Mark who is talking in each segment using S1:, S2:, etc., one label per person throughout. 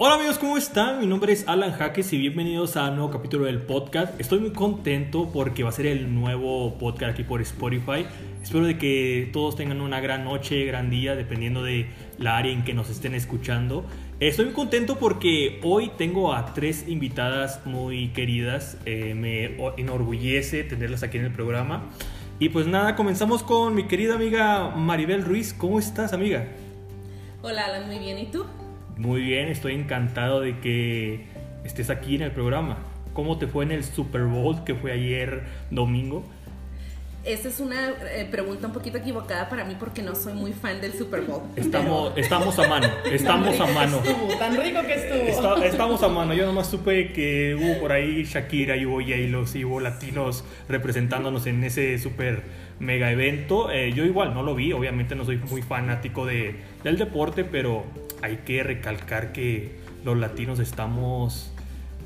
S1: Hola amigos, ¿cómo están? Mi nombre es Alan Jaques y bienvenidos a un nuevo capítulo del podcast. Estoy muy contento porque va a ser el nuevo podcast aquí por Spotify. Espero de que todos tengan una gran noche, gran día, dependiendo de la área en que nos estén escuchando. Estoy muy contento porque hoy tengo a tres invitadas muy queridas. Eh, me enorgullece tenerlas aquí en el programa. Y pues nada, comenzamos con mi querida amiga Maribel Ruiz. ¿Cómo estás, amiga?
S2: Hola, Alan, muy bien. ¿Y tú?
S1: Muy bien, estoy encantado de que estés aquí en el programa. ¿Cómo te fue en el Super Bowl que fue ayer domingo?
S2: Esa es una eh, pregunta un poquito equivocada para mí porque no soy muy fan del Super Bowl.
S1: Estamos, estamos a mano, estamos a mano.
S2: tan rico que estuvo.
S1: estamos a mano. Yo nomás supe que hubo por ahí Shakira y hubo Yailos y hubo latinos representándonos en ese super mega evento. Eh, yo igual no lo vi, obviamente no soy muy fanático de, del deporte, pero hay que recalcar que los latinos estamos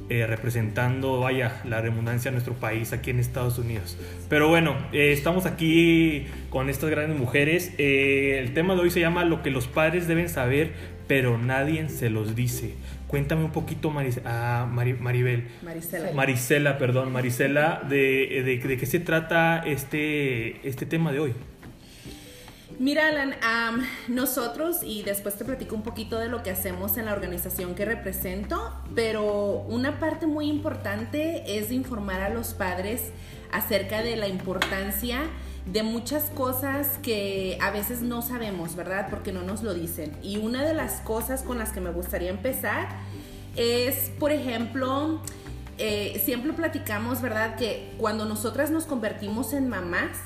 S1: eh, representando, vaya, la redundancia de nuestro país aquí en Estados Unidos. Pero bueno, eh, estamos aquí con estas grandes mujeres. Eh, el tema de hoy se llama Lo que los padres deben saber, pero nadie se los dice. Cuéntame un poquito, ah, Maribel.
S2: Marisela.
S1: Marisela, perdón, Marisela, de, de, de, qué se trata este, este tema de hoy.
S2: Mira, Alan, nosotros, y después te platico un poquito de lo que hacemos en la organización que represento, pero una parte muy importante es informar a los padres acerca de la importancia de muchas cosas que a veces no sabemos, ¿verdad? Porque no nos lo dicen. Y una de las cosas con las que me gustaría empezar es, por ejemplo, eh, siempre platicamos, ¿verdad? Que cuando nosotras nos convertimos en mamás,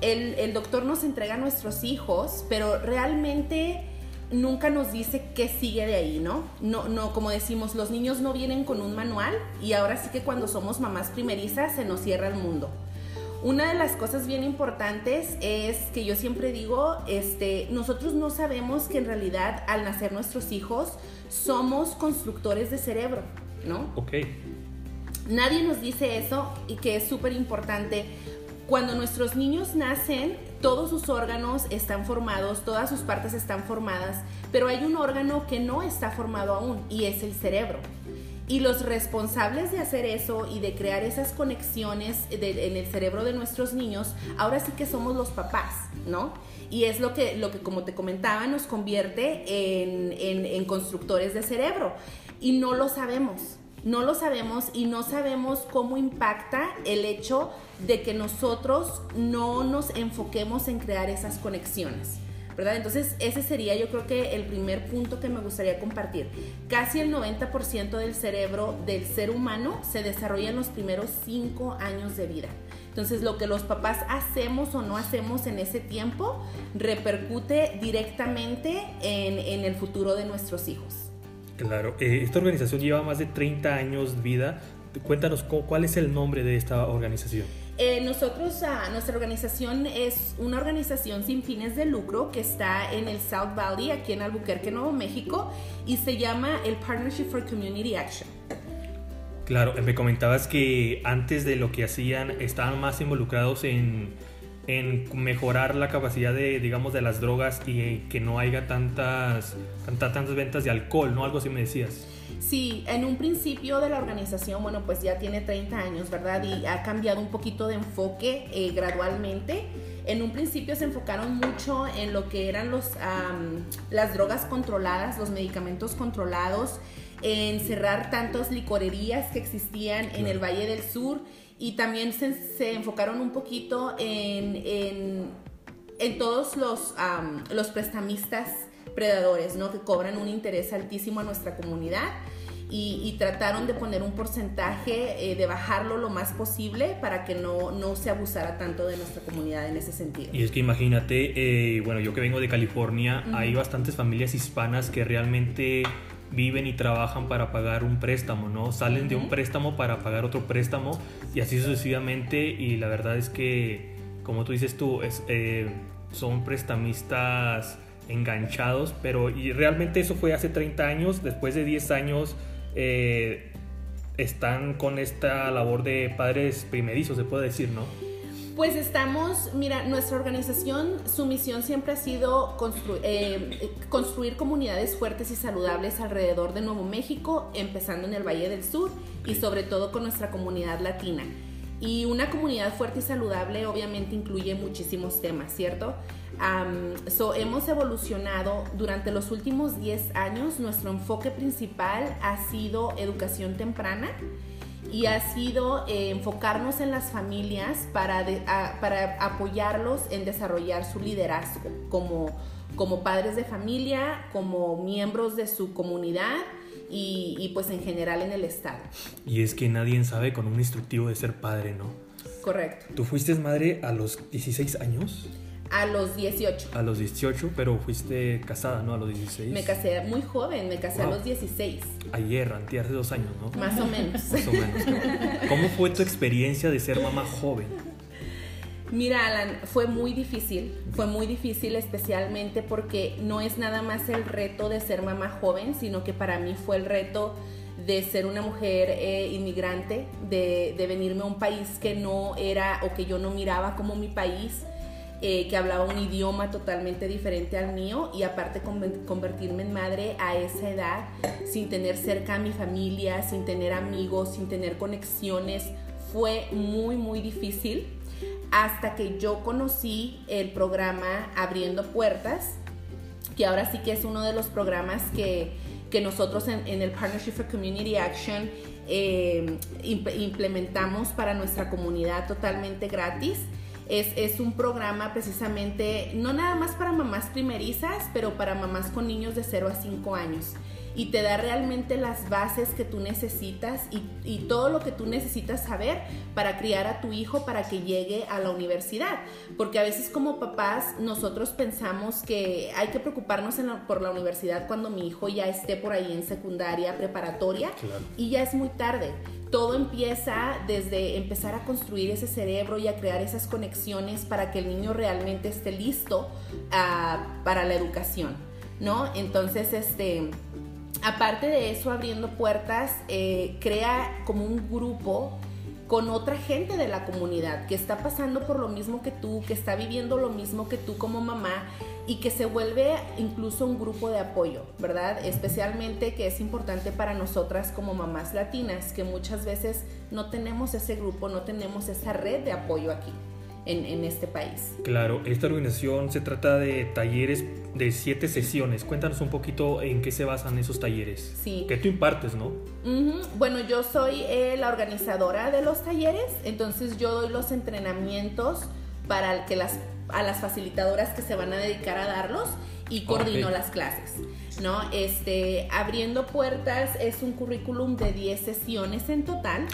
S2: el, doctor nos entrega a nuestros hijos, pero realmente nunca nos dice qué sigue de ahí, ¿no? No, no, como decimos, los niños no vienen con un manual y ahora sí que cuando somos mamás primerizas se nos cierra el mundo. Una de las cosas bien importantes es que yo siempre digo, este, nosotros no sabemos que en realidad al nacer nuestros hijos somos constructores de cerebro, ¿no?
S1: Ok.
S2: Nadie nos dice eso y que es súper importante cuando nuestros niños nacen, todos sus órganos están formados, todas sus partes están formadas, pero hay un órgano que no está formado aún y es el cerebro. Y los responsables de hacer eso y de crear esas conexiones en el cerebro de nuestros niños, ahora sí que somos los papás, ¿no? Y es lo que, lo que como te comentaba, nos convierte en, en constructores de cerebro. Y no lo sabemos no lo sabemos y no sabemos cómo impacta el hecho de que nosotros no nos enfoquemos en crear esas conexiones. ¿verdad? Entonces, ese sería yo creo que el primer punto que me gustaría compartir. Casi el 90% del cerebro del ser humano se desarrolla en los primeros 5 años de vida. Entonces, lo que los papás hacemos o no hacemos en ese tiempo repercute directamente en, en el futuro de nuestros hijos.
S1: Claro, eh, esta organización lleva más de 30 años de vida. Cuéntanos cuál es el nombre de esta organización.
S2: Eh, nosotros, ah, nuestra organización es una organización sin fines de lucro que está en el South Valley, aquí en Albuquerque, Nuevo México, y se llama el Partnership for Community Action.
S1: Claro, me comentabas que antes de lo que hacían estaban más involucrados en en mejorar la capacidad de, digamos, de las drogas y que no haya tantas, tantas, tantas ventas de alcohol, ¿no? Algo así me decías.
S2: Sí, en un principio de la organización, bueno, pues ya tiene 30 años, ¿verdad? Y ha cambiado un poquito de enfoque eh, gradualmente. En un principio se enfocaron mucho en lo que eran los, las drogas controladas, los medicamentos controlados, en cerrar tantas licorerías que existían en el Valle del Sur y también se, enfocaron un poquito en, en, todos los, los prestamistas predadores, ¿no? Que cobran un interés altísimo a nuestra comunidad. Y, trataron de poner un porcentaje, eh, de bajarlo lo más posible para que no, no, se abusara tanto de nuestra comunidad en ese sentido.
S1: Y es que imagínate, eh, bueno, yo que vengo de California, hay bastantes familias hispanas que realmente viven y trabajan para pagar un préstamo, ¿no? Salen de un préstamo para pagar otro préstamo y así sucesivamente y la verdad es que, como tú dices tú, es, eh, son prestamistas enganchados, pero y realmente eso fue hace 30 años, después de 10 años eh, están con esta labor de padres primerizos, se puede decir, ¿no?
S2: Pues estamos, mira, nuestra organización, su misión siempre ha sido eh, construir comunidades fuertes y saludables alrededor de Nuevo México, empezando en el Valle del Sur y sobre todo con nuestra comunidad latina. Y una comunidad fuerte y saludable obviamente incluye muchísimos temas, ¿cierto? so, hemos evolucionado durante los últimos 10 años. Nuestro enfoque principal ha sido educación temprana y ha sido eh, enfocarnos en las familias para, para apoyarlos en desarrollar su liderazgo como, como padres de familia, como miembros de su comunidad y, y, pues en general en el Estado.
S1: Y es que nadie sabe con un instructivo de ser padre, ¿no?
S2: Correcto.
S1: ¿Tú fuiste madre a los 16 años?
S2: A los 18.
S1: A los 18, pero fuiste casada, ¿no? A los 16.
S2: Me casé muy joven, me casé a los 16.
S1: Ayer, antes hace dos años, ¿no?
S2: Más o menos.
S1: Más o menos. ¿Cómo fue tu experiencia de ser mamá joven?
S2: Mira, Alan, fue muy difícil, fue muy difícil especialmente porque no es nada más el reto de ser mamá joven, sino que para mí fue el reto de ser una mujer eh, inmigrante, de, de venirme a un país que no era o que yo no miraba como mi país eh, que hablaba un idioma totalmente diferente al mío y aparte convertirme en madre a esa edad sin tener cerca a mi familia, sin tener amigos, sin tener conexiones, fue muy, muy difícil. Hasta que yo conocí el programa Abriendo Puertas, que ahora sí que es uno de los programas que, que nosotros en, el Partnership for Community Action eh, implementamos para nuestra comunidad totalmente gratis es, un programa precisamente, no nada más para mamás primerizas, pero para mamás con niños de 0 a 5 años. Y te da realmente las bases que tú necesitas y, y, todo lo que tú necesitas saber para criar a tu hijo para que llegue a la universidad. Porque a veces como papás nosotros pensamos que hay que preocuparnos por la universidad cuando mi hijo ya esté por ahí en secundaria, preparatoria y ya es muy tarde todo empieza desde empezar a construir ese cerebro y a crear esas conexiones para que el niño realmente esté listo ah, para la educación, ¿no? Entonces, este, aparte de eso, abriendo puertas, eh, crea como un grupo con otra gente de la comunidad que está pasando por lo mismo que tú, que está viviendo lo mismo que tú como mamá y que se vuelve incluso un grupo de apoyo, ¿verdad? Especialmente que es importante para nosotras como mamás latinas, que muchas veces no tenemos ese grupo, no tenemos esa red de apoyo aquí. En, este país.
S1: Claro, esta organización se trata de talleres de siete sesiones. Cuéntanos un poquito en qué se basan esos talleres.
S2: Sí.
S1: Que tú impartes, ¿no?
S2: Bueno, yo soy eh, la organizadora de los talleres, entonces yo doy los entrenamientos para que las a las facilitadoras que se van a dedicar a darlos y coordino las clases, ¿no? Este, abriendo puertas es un currículum de 10 sesiones en total.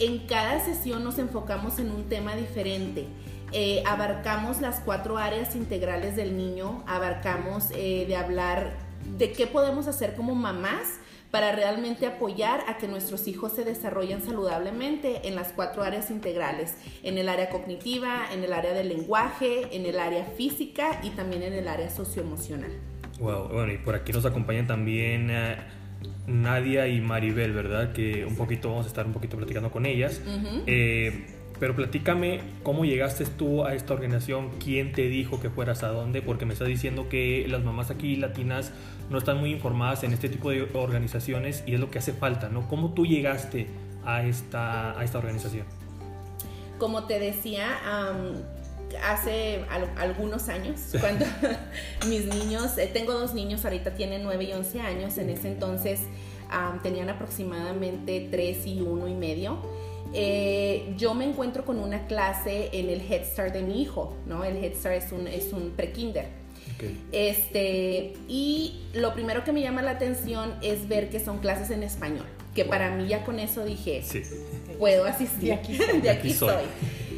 S2: En cada sesión nos enfocamos en un tema diferente. Eh, abarcamos las cuatro áreas integrales del niño, abarcamos eh, de hablar de qué podemos hacer como mamás para realmente apoyar a que nuestros hijos se desarrollen saludablemente en las cuatro áreas integrales, en el área cognitiva, en el área del lenguaje, en el área física y también en el área socioemocional.
S1: Wow, bueno, y por aquí nos acompañan también eh, Nadia y Maribel, ¿verdad? Que un poquito vamos a estar un poquito platicando con ellas. eh, pero platícame cómo llegaste tú a esta organización, quién te dijo que fueras a dónde, porque me estás diciendo que las mamás aquí latinas no están muy informadas en este tipo de organizaciones y es lo que hace falta, ¿no? ¿Cómo tú llegaste a esta, a esta organización?
S2: Como te decía, hace algunos años, cuando mis niños, eh, tengo dos niños, ahorita tienen 9 y 11 años, en ese entonces tenían aproximadamente 3 y 1 y medio eh, yo me encuentro con una clase en el Head Start de mi hijo, ¿no? El Head Start es un, es un pre-kinder. Este, y lo primero que me llama la atención es ver que son clases en español, que para mí ya con eso dije, sí. puedo asistir, aquí, de aquí, soy.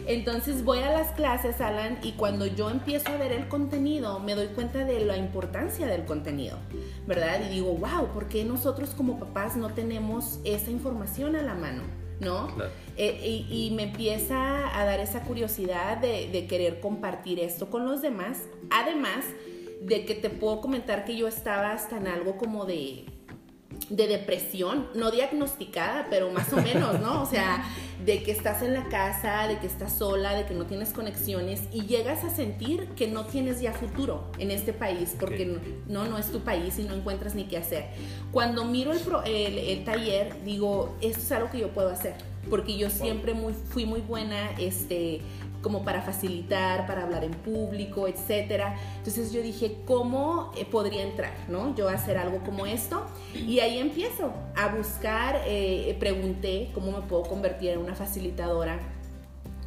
S2: Entonces voy a las clases, Alan, y cuando yo empiezo a ver el contenido, me doy cuenta de la importancia del contenido, ¿verdad? Y digo, wow, ¿por qué nosotros como papás no tenemos esa información a la mano? ¿no? Eh, y, me empieza a dar esa curiosidad de, querer compartir esto con los demás, además de que te puedo comentar que yo estaba hasta en algo como de, de depresión, no diagnosticada, pero más o menos, ¿no? O sea, de que estás en la casa, de que estás sola, de que no tienes conexiones y llegas a sentir que no tienes ya futuro en este país porque no, no es tu país y no encuentras ni qué hacer. Cuando miro el, el, el taller, digo, esto es algo que yo puedo hacer porque yo siempre muy, fui muy buena este, como para facilitar, para hablar en público, etcétera. Entonces yo dije, ¿cómo eh, podría entrar, no? Yo hacer algo como esto y ahí empiezo a buscar, eh, pregunté cómo me puedo convertir en una facilitadora.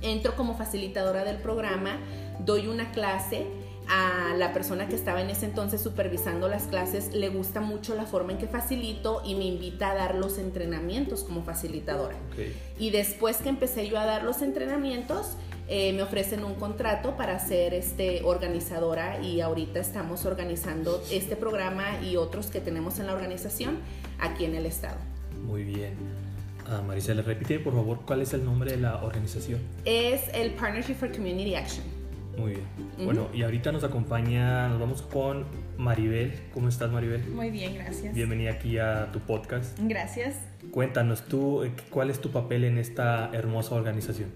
S2: Entro como facilitadora del programa, doy una clase a la persona que estaba en ese entonces supervisando las clases le gusta mucho la forma en que facilito y me invita a dar los entrenamientos como facilitadora. Y después que empecé yo a dar los entrenamientos, eh, me ofrecen un contrato para ser este, organizadora y ahorita estamos organizando este programa y otros que tenemos en la organización aquí en el estado.
S1: Muy bien. Uh, Maricela, repite por favor cuál es el nombre de la organización.
S2: Es el Partnership for Community Action.
S1: Muy bien. Bueno, y ahorita nos acompaña, nos vamos con Maribel. ¿Cómo estás, Maribel?
S3: Muy bien, gracias.
S1: Bienvenida aquí a tu podcast.
S3: Gracias.
S1: Cuéntanos tú, eh, ¿cuál es tu papel en esta hermosa organización?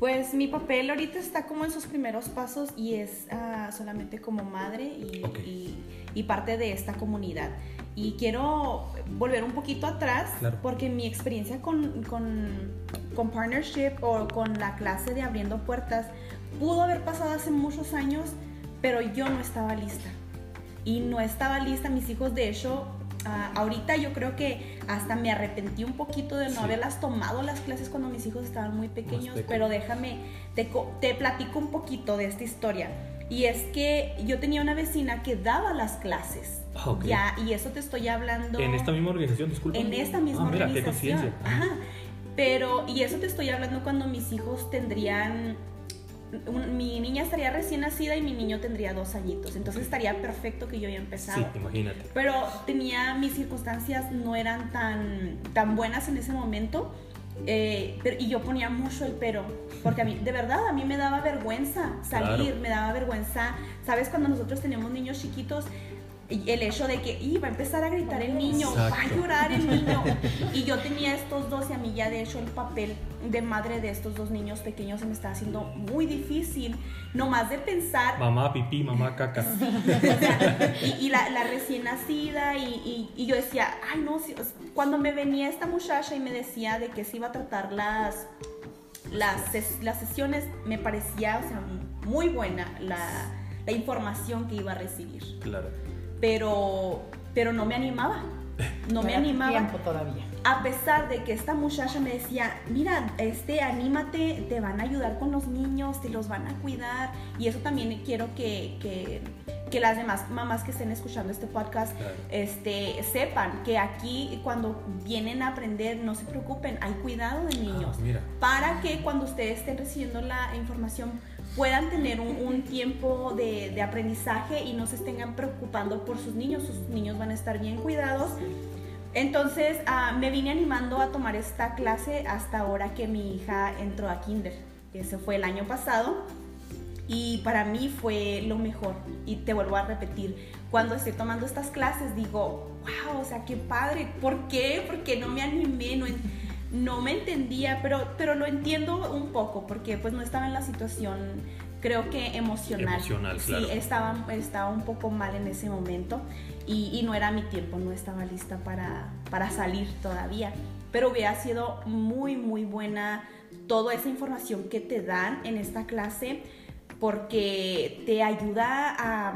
S3: Pues mi papel ahorita está como en sus primeros pasos y es ah, solamente como madre y, y, parte de esta comunidad. Y quiero volver un poquito atrás porque mi experiencia con, con, con, partnership o con la clase de abriendo puertas pudo haber pasado hace muchos años, pero yo no estaba lista. Y no estaba lista, mis hijos de hecho Ah, ahorita yo creo que hasta me arrepentí un poquito de no haberlas tomado las clases cuando mis hijos estaban muy pequeños, pero déjame, te, te, platico un poquito de esta historia. Y es que yo tenía una vecina que daba las clases. Ah, ya, y eso te estoy hablando.
S1: En esta misma organización, disculpa.
S3: En esta misma ah, mira, organización. Ajá. Pero, y eso te estoy hablando cuando mis hijos tendrían mi niña estaría recién nacida y mi niño tendría dos añitos. Entonces estaría perfecto que yo haya empezado.
S1: Sí, imagínate.
S3: Pero tenía, mis circunstancias no eran tan, tan buenas en ese momento. Eh, y yo ponía mucho el pero, porque a mí, de verdad, a mí me daba vergüenza salir, me daba vergüenza. ¿Sabes? Cuando nosotros teníamos niños chiquitos, el hecho de que iba a empezar a gritar el niño, va a llorar el niño. Y yo tenía estos dos y a mí ya de hecho el papel de madre de estos dos niños pequeños se me está haciendo muy difícil, nomás de pensar...
S1: Mamá pipí, mamá caca.
S3: y, la, recién nacida y, yo decía, ay no, cuando me venía esta muchacha y me decía de que se iba a tratar las, las, las sesiones, me parecía, o sea, muy buena la, la información que iba a recibir.
S1: Claro
S3: pero, pero no me animaba. No me animaba.
S2: Tiempo todavía.
S3: A pesar de que esta muchacha me decía, mira, este, anímate, te van a ayudar con los niños, te los van a cuidar. Y eso también quiero que, que, que las demás mamás que estén escuchando este podcast este, sepan que aquí cuando vienen a aprender, no se preocupen, hay cuidado de niños.
S1: Ah,
S3: para que cuando ustedes estén recibiendo la información puedan tener un, tiempo de, aprendizaje y no se estén preocupando por sus niños, sus niños van a estar bien cuidados. Entonces ah, me vine animando a tomar esta clase hasta ahora que mi hija entró a kinder. Ese fue el año pasado y para mí fue lo mejor. Y te vuelvo a repetir, cuando estoy tomando estas clases digo, wow, o sea, qué padre. ¿Por qué? Porque no me animé, no, no me entendía, pero, pero lo entiendo un poco porque pues no estaba en la situación, creo que emocional.
S1: Emocional, claro.
S3: Sí, estaba, estaba un poco mal en ese momento y, no era mi tiempo, no estaba lista para, para salir todavía. Pero hubiera sido muy, muy buena toda esa información que te dan en esta clase porque te ayuda a,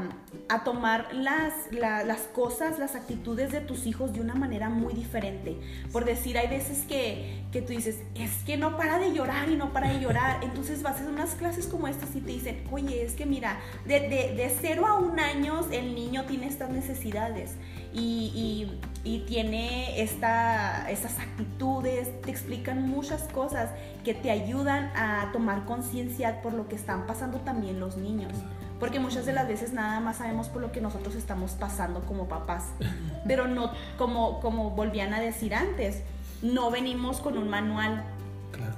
S3: tomar las, las, cosas, las actitudes de tus hijos de una manera muy diferente. Por decir, hay veces que, que, tú dices, es que no para de llorar y no para de llorar. Entonces vas a unas clases como estas y te dicen, oye, es que mira, de, de, de cero a un año el niño tiene estas necesidades y, y, tiene esta, estas actitudes, te explican muchas cosas que te ayudan a tomar conciencia por lo que están pasando también los niños. Porque muchas de las veces nada más sabemos por lo que nosotros estamos pasando como papás. Pero no, como, como volvían a decir antes, no venimos con un manual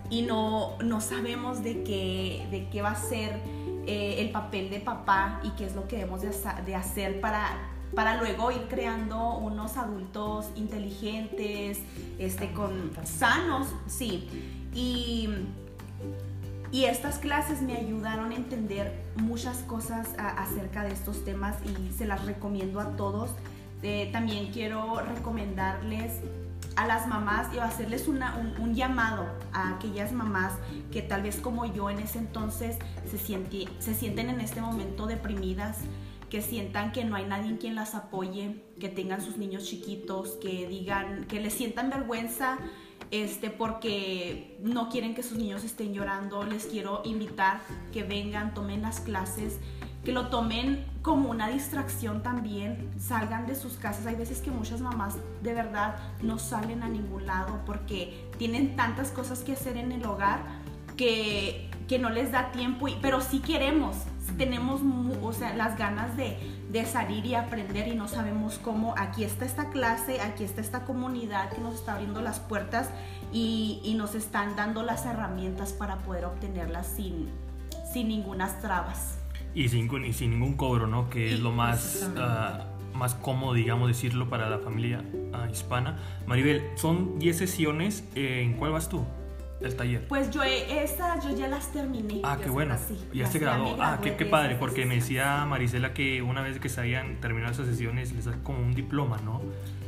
S3: y no, no sabemos de qué, de qué va a ser eh, el papel de papá y qué es lo que debemos de hacer para para luego ir creando unos adultos inteligentes, este, con sanos, sí. Y, y estas clases me ayudaron a entender muchas cosas acerca de estos temas y se las recomiendo a todos. Eh, también quiero recomendarles a las mamás y hacerles una, un, llamado a aquellas mamás que tal vez como yo en ese entonces se, siente, se sienten en este momento deprimidas, que sientan que no hay nadie en quien las apoye, que tengan sus niños chiquitos, que digan, que les sientan vergüenza este, porque no quieren que sus niños estén llorando. Les quiero invitar que vengan, tomen las clases, que lo tomen como una distracción también, salgan de sus casas. Hay veces que muchas mamás de verdad no salen a ningún lado porque tienen tantas cosas que hacer en el hogar que, que no les da tiempo, y, pero sí queremos, tenemos o sea, las ganas de, de, salir y aprender y no sabemos cómo. Aquí está esta clase, aquí está esta comunidad que nos está abriendo las puertas y, y nos están dando las herramientas para poder obtenerlas sin, sin ninguna trabas.
S1: Y sin, y sin ningún cobro, ¿no? Que es lo más, uh, más cómodo, digamos, decirlo para la familia uh, hispana. Maribel, son 10 sesiones. ¿En cuál vas tú? El taller?
S3: Pues yo esas yo ya las terminé.
S1: Ah, qué bueno. ya se graduó. Ah, qué, qué padre, porque me decía Marisela que una vez que se hayan terminado esas sesiones les da como un diploma, ¿no?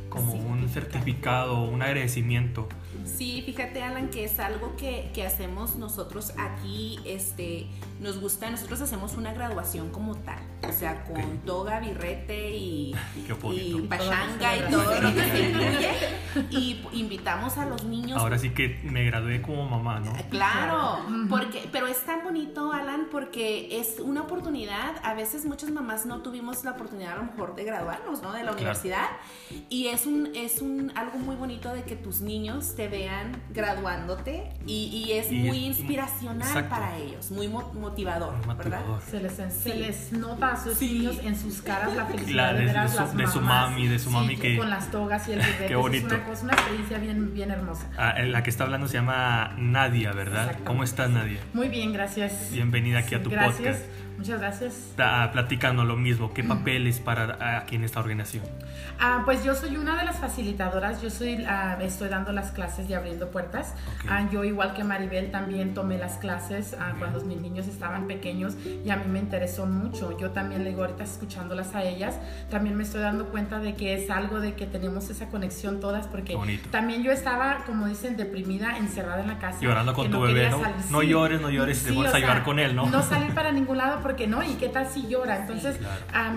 S1: Como un certificado, un agradecimiento.
S2: Sí, fíjate Alan que es algo que, que, hacemos nosotros aquí, este, nos gusta, nosotros hacemos una graduación como tal, o sea, con toga, birrete y, y pachanga y todo lo que se incluye, y invitamos a los niños.
S1: Ahora sí que me gradué como mamá, ¿no?
S2: Claro, porque, pero es tan bonito Alan porque es una oportunidad, a veces muchas mamás no tuvimos la oportunidad a lo mejor de graduarnos, ¿no? De la universidad, y es un, es un, algo muy bonito de que tus niños te vean graduándote y, es muy inspiracional para ellos, muy motivador, ¿verdad?
S4: Se les, se les nota a sus niños en sus caras la felicidad de, ver a las
S1: de su mami, de su mami que
S4: con las togas y el bebé.
S1: Qué bonito.
S4: Es una, experiencia bien, bien hermosa.
S1: Ah, la que está hablando se llama Nadia, ¿verdad? ¿Cómo estás, Nadia?
S4: Muy bien, gracias.
S1: Bienvenida aquí a tu
S4: gracias.
S1: podcast.
S4: Muchas gracias.
S1: Está platicando lo mismo. ¿Qué papeles para aquí en esta organización?
S4: Ah, pues yo soy una de las facilitadoras. Yo soy, ah, estoy dando las clases y abriendo puertas. Ah, yo igual que Maribel también tomé las clases ah, cuando mis niños estaban pequeños y a mí me interesó mucho. Yo también le digo ahorita escuchándolas a ellas, también me estoy dando cuenta de que es algo de que tenemos esa conexión todas porque también yo estaba, como dicen, deprimida, encerrada en la casa.
S1: Llorando con tu bebé, ¿no? No llores, no llores, te vas a llevar con él, ¿no?
S4: No salir para ningún lado porque no, ¿y qué tal si llora? Entonces,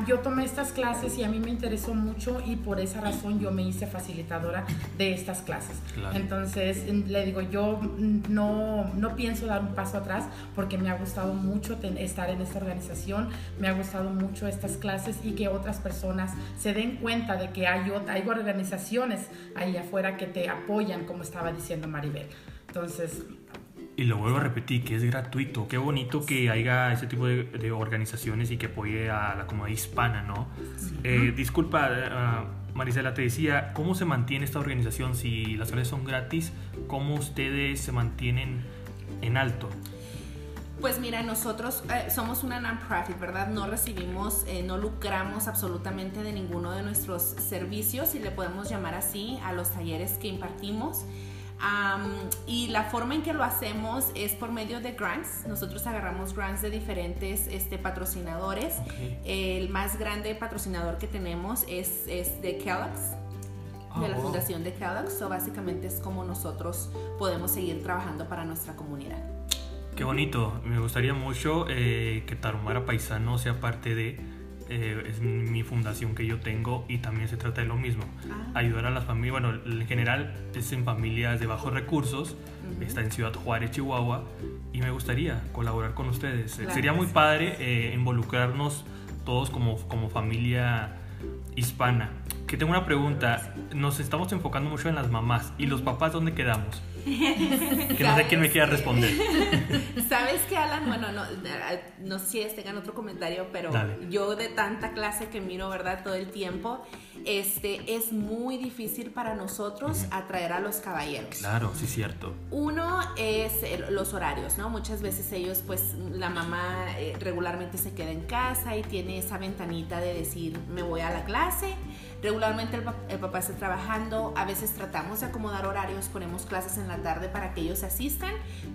S4: yo tomé estas clases y a mí me interesó mucho y por esa razón yo me hice facilitadora de estas clases. Entonces, le digo, yo no, no pienso dar un paso atrás porque me ha gustado mucho estar en esta organización, me ha gustado mucho estas clases y que otras personas se den cuenta de que hay, hay organizaciones ahí afuera que te apoyan, como estaba diciendo Maribel. Entonces,
S1: y lo vuelvo a repetir, que es gratuito. Qué bonito que haya ese tipo de, organizaciones y que apoye a la comunidad hispana, ¿no? Eh, disculpa, uh, Marisela, te decía, ¿cómo se mantiene esta organización si las clases son gratis? ¿Cómo ustedes se mantienen en alto?
S2: Pues mira, nosotros eh, somos una non-profit, ¿verdad? No recibimos, eh, no lucramos absolutamente de ninguno de nuestros servicios, si le podemos llamar así, a los talleres que impartimos y la forma en que lo hacemos es por medio de grants. Nosotros agarramos grants de diferentes este, patrocinadores. El más grande patrocinador que tenemos es, es de Kellogg's, de la ah, fundación de Kellogg's. So, básicamente es como nosotros podemos seguir trabajando para nuestra comunidad.
S1: Qué bonito. Me gustaría mucho eh, que Tarumara Paisano sea parte de eh, es mi fundación que yo tengo y también se trata de lo mismo. Ah. Ayudar a las familias, bueno, en general es en familias de bajos recursos, está en Ciudad Juárez, Chihuahua, y me gustaría colaborar con ustedes. Sería muy padre eh, involucrarnos todos como, como familia hispana. Que tengo una pregunta, nos estamos enfocando mucho en las mamás, ¿y los papás dónde quedamos? que no sé quién me quiera responder.
S2: ¿Sabes qué, Alan? Bueno, no, no sé si tengan otro comentario, pero yo de tanta clase que miro, ¿verdad? Todo el tiempo, este, es muy difícil para nosotros atraer a los caballeros.
S1: Claro, sí, cierto.
S2: Uno es los horarios, ¿no? Muchas veces ellos, pues la mamá eh, regularmente se queda en casa y tiene esa ventanita de decir, me voy a la clase. Regularmente el, papá está trabajando, a veces tratamos de acomodar horarios, ponemos clases en la tarde para que ellos asistan,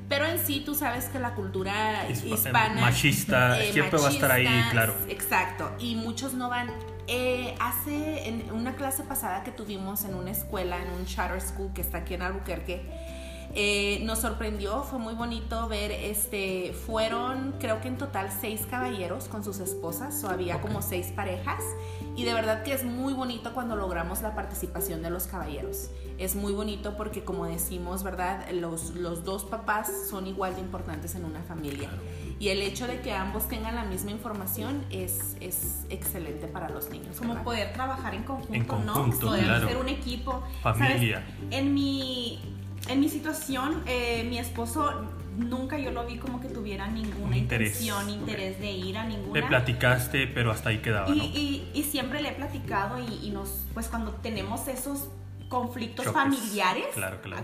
S2: pero en sí tú sabes que la cultura hispana...
S1: Machista, eh, siempre va a estar ahí, claro.
S2: Exacto, y muchos no van eh, hace en una clase pasada que tuvimos en una escuela, en un charter school que está aquí en Albuquerque, eh, nos sorprendió, fue muy bonito ver, este, fueron creo que en total seis caballeros con sus esposas, o había como seis parejas, y de verdad que es muy bonito cuando logramos la participación de los caballeros. Es muy bonito porque como decimos, ¿verdad? Los, los dos papás son igual de importantes en una familia. Y el hecho de que ambos tengan la misma información es, es excelente para los niños.
S3: Como poder trabajar en conjunto,
S1: ¿no?
S3: Poder ser un equipo.
S1: Familia.
S3: En mi en mi situación, eh, mi esposo nunca yo lo vi como que tuviera ninguna
S1: interés.
S3: intención, interés de ir a ninguna.
S1: Le platicaste, pero hasta ahí quedaba.
S3: Y, y, y siempre le he platicado y, nos, pues cuando tenemos esos conflictos familiares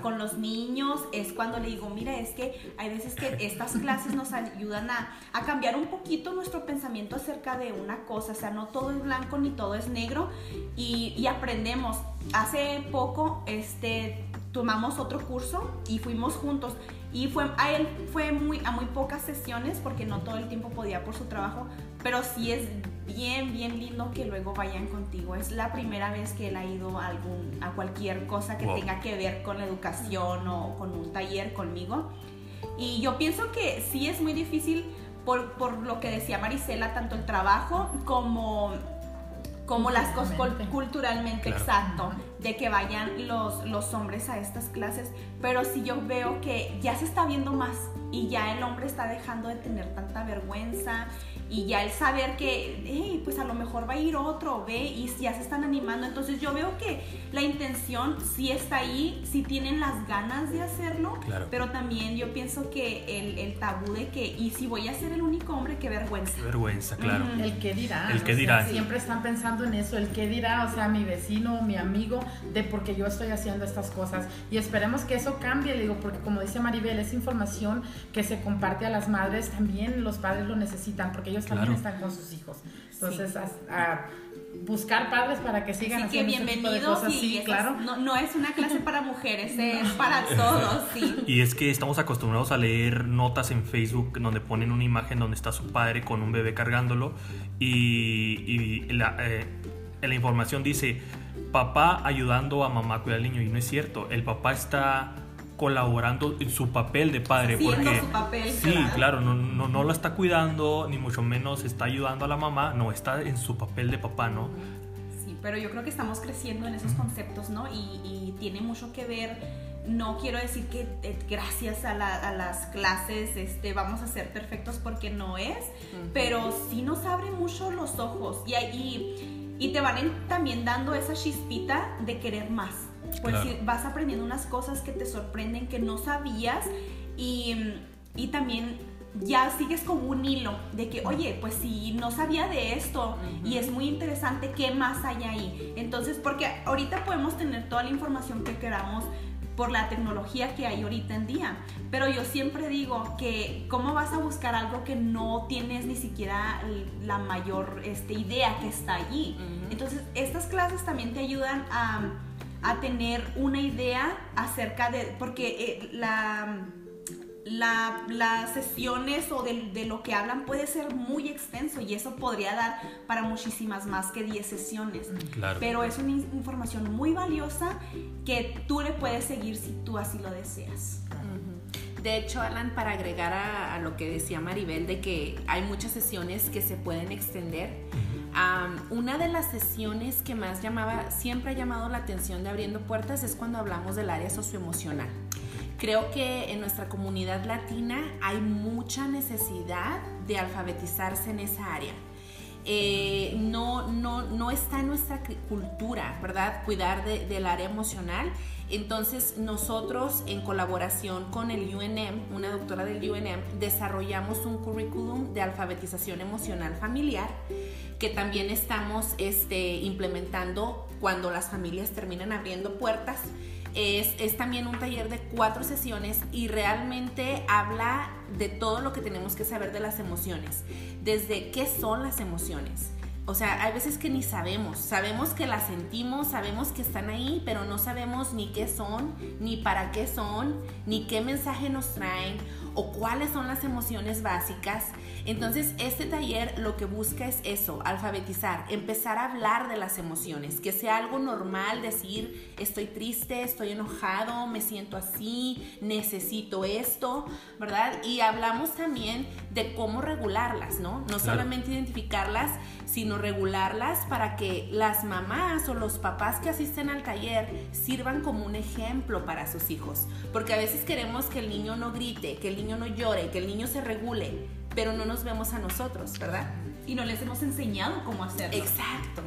S3: con los niños es cuando le digo, mira, es que hay veces que estas clases nos ayudan a, a, cambiar un poquito nuestro pensamiento acerca de una cosa, o sea, no todo es blanco ni todo es negro y, y aprendemos. Hace poco, este, tomamos otro curso y fuimos juntos. Y fue, a él fue muy, a muy pocas sesiones porque no todo el tiempo podía por su trabajo, pero sí es bien, bien lindo que luego vayan contigo. Es la primera vez que él ha ido a, algún, a cualquier cosa que tenga que ver con la educación o con un taller conmigo. Y yo pienso que sí es muy difícil por, por lo que decía Marisela, tanto el trabajo como como las cosas culturalmente, exacto, de que vayan los, los hombres a estas clases, pero si yo veo que ya se está viendo más y ya el hombre está dejando de tener tanta vergüenza y ya el saber que, hey, pues a lo mejor va a ir otro, ve, y ya se están animando. Entonces yo veo que la intención sí está ahí, sí tienen las ganas de hacerlo, pero también yo pienso que el, el, tabú de que, y si voy a ser el único hombre, qué vergüenza.
S1: Qué vergüenza, claro.
S4: El que dirá.
S1: El que dirá.
S4: siempre están pensando en eso, el que dirá, o sea, mi vecino, mi amigo, de porque yo estoy haciendo estas cosas. Y esperemos que eso cambie, le digo, porque como dice Maribel, es información que se comparte a las madres, también los padres lo necesitan, porque ellos también están con sus hijos. Entonces, a, buscar padres para que sigan
S3: Así haciendo que bienvenidos
S4: cosas. Sí, claro.
S3: No, no, es una clase para mujeres, es para todos, sí.
S1: Y es que estamos acostumbrados a leer notas en Facebook donde ponen una imagen donde está su padre con un bebé cargándolo y, y la, eh, la información dice papá ayudando a mamá a cuidar al niño y no es cierto, el papá está colaborando en su papel de padre. porque,
S3: su papel.
S1: Sí, claro, no, no, no la está cuidando, ni mucho menos está ayudando a la mamá, no, está en su papel de papá, ¿no?
S3: Sí, pero yo creo que estamos creciendo en esos conceptos, ¿no? Y, y tiene mucho que ver no quiero decir que eh, gracias a, las clases este, vamos a ser perfectos porque no es, pero sí nos abre mucho los ojos y, y, y te van también dando esa chispita de querer más. Pues vas aprendiendo unas cosas que te sorprenden, que no sabías y, y también ya sigues como un hilo de que, oye, pues si no sabía de esto y es muy interesante, ¿qué más hay ahí? Entonces, porque ahorita podemos tener toda la información que queramos por la tecnología que hay ahorita en día, pero yo siempre digo que cómo vas a buscar algo que no tienes ni siquiera la mayor este, idea que está allí. Entonces, estas clases también te ayudan a a tener una idea acerca de, porque eh, la, las sesiones o de, lo que hablan puede ser muy extenso y eso podría dar para muchísimas más que 10 sesiones.
S1: Claro.
S3: Pero es una información muy valiosa que tú le puedes seguir si tú así lo deseas.
S2: De hecho, Alan, para agregar a, lo que decía Maribel, de que hay muchas sesiones que se pueden extender, una de las sesiones que más llamaba, siempre ha llamado la atención de abriendo puertas es cuando hablamos del área socioemocional. Creo que en nuestra comunidad latina hay mucha necesidad de alfabetizarse en esa área. eh, no, no, no está en nuestra cultura, ¿verdad? Cuidar del área emocional. Entonces nosotros en colaboración con el UNM, una doctora del UNM, desarrollamos un currículum de alfabetización emocional familiar que también estamos este, implementando cuando las familias terminan abriendo puertas. Es, es, también un taller de cuatro sesiones y realmente habla de todo lo que tenemos que saber de las emociones, desde qué son las emociones, o sea, hay veces que ni sabemos, sabemos que las sentimos, sabemos que están ahí, pero no sabemos ni qué son, ni para qué son, ni qué mensaje nos traen o cuáles son las emociones básicas. Entonces, este taller lo que busca es eso, alfabetizar, empezar a hablar de las emociones, que sea algo normal decir, estoy triste, estoy enojado, me siento así, necesito esto, ¿verdad? Y hablamos también de cómo regularlas, ¿no? No solamente identificarlas, sino regularlas para que las mamás o los papás que asisten al taller sirvan como un ejemplo para sus hijos. Porque a veces queremos que el niño no grite, que el niño no llore, que el niño se regule pero no nos vemos a nosotros, ¿verdad?
S3: Y no les hemos enseñado cómo hacerlo.
S2: Exacto.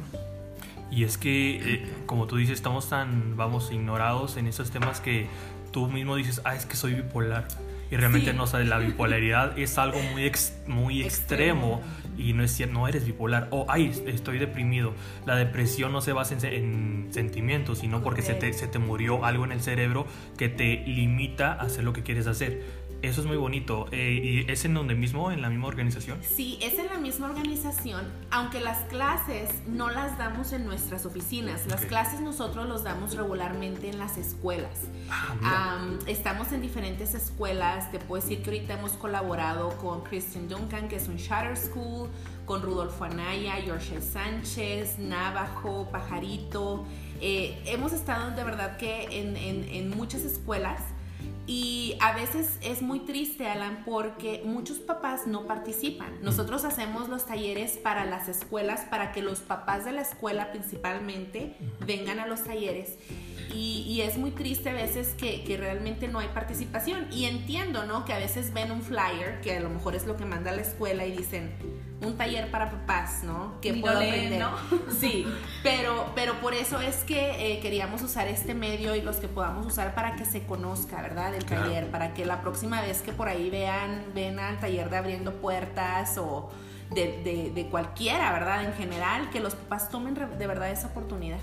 S1: Y es que, eh, como tú dices, estamos tan, vamos, ignorados en esos temas que tú mismo dices, ah, es que soy bipolar. Y realmente no sabes, la bipolaridad es algo muy, muy extremo, y no es cierto, no eres bipolar. O, ay, estoy deprimido. La depresión no se basa en, sentimientos, sino porque se te, se te murió algo en el cerebro que te limita a hacer lo que quieres hacer. Eso es muy bonito. Eh, ¿Y es en donde mismo, en la misma organización?
S2: Sí, es en la misma organización, aunque las clases no las damos en nuestras oficinas. Las clases nosotros los damos regularmente en las escuelas. Ah, estamos en diferentes escuelas. Te puedo decir que ahorita hemos colaborado con Christian Duncan, que es un charter school, con Rudolfo Anaya, George Sánchez, Navajo, Pajarito. Eh, hemos estado de verdad que en, en, en muchas escuelas y a veces es muy triste, Alan, porque muchos papás no participan. Nosotros hacemos los talleres para las escuelas, para que los papás de la escuela principalmente vengan a los talleres. Y, es muy triste a veces que, que, realmente no hay participación. Y entiendo, ¿no? Que a veces ven un flyer, que a lo mejor es lo que manda la escuela, y dicen, un taller para papás, ¿no?
S3: Que puedo aprender. ¿no?
S2: Sí, pero, pero por eso es que eh, queríamos usar este medio y los que podamos usar para que se conozca, ¿verdad? El taller, para que la próxima vez que por ahí vean, ven al taller de abriendo puertas o de, de, de cualquiera, ¿verdad? En general, que los papás tomen de verdad esa oportunidad.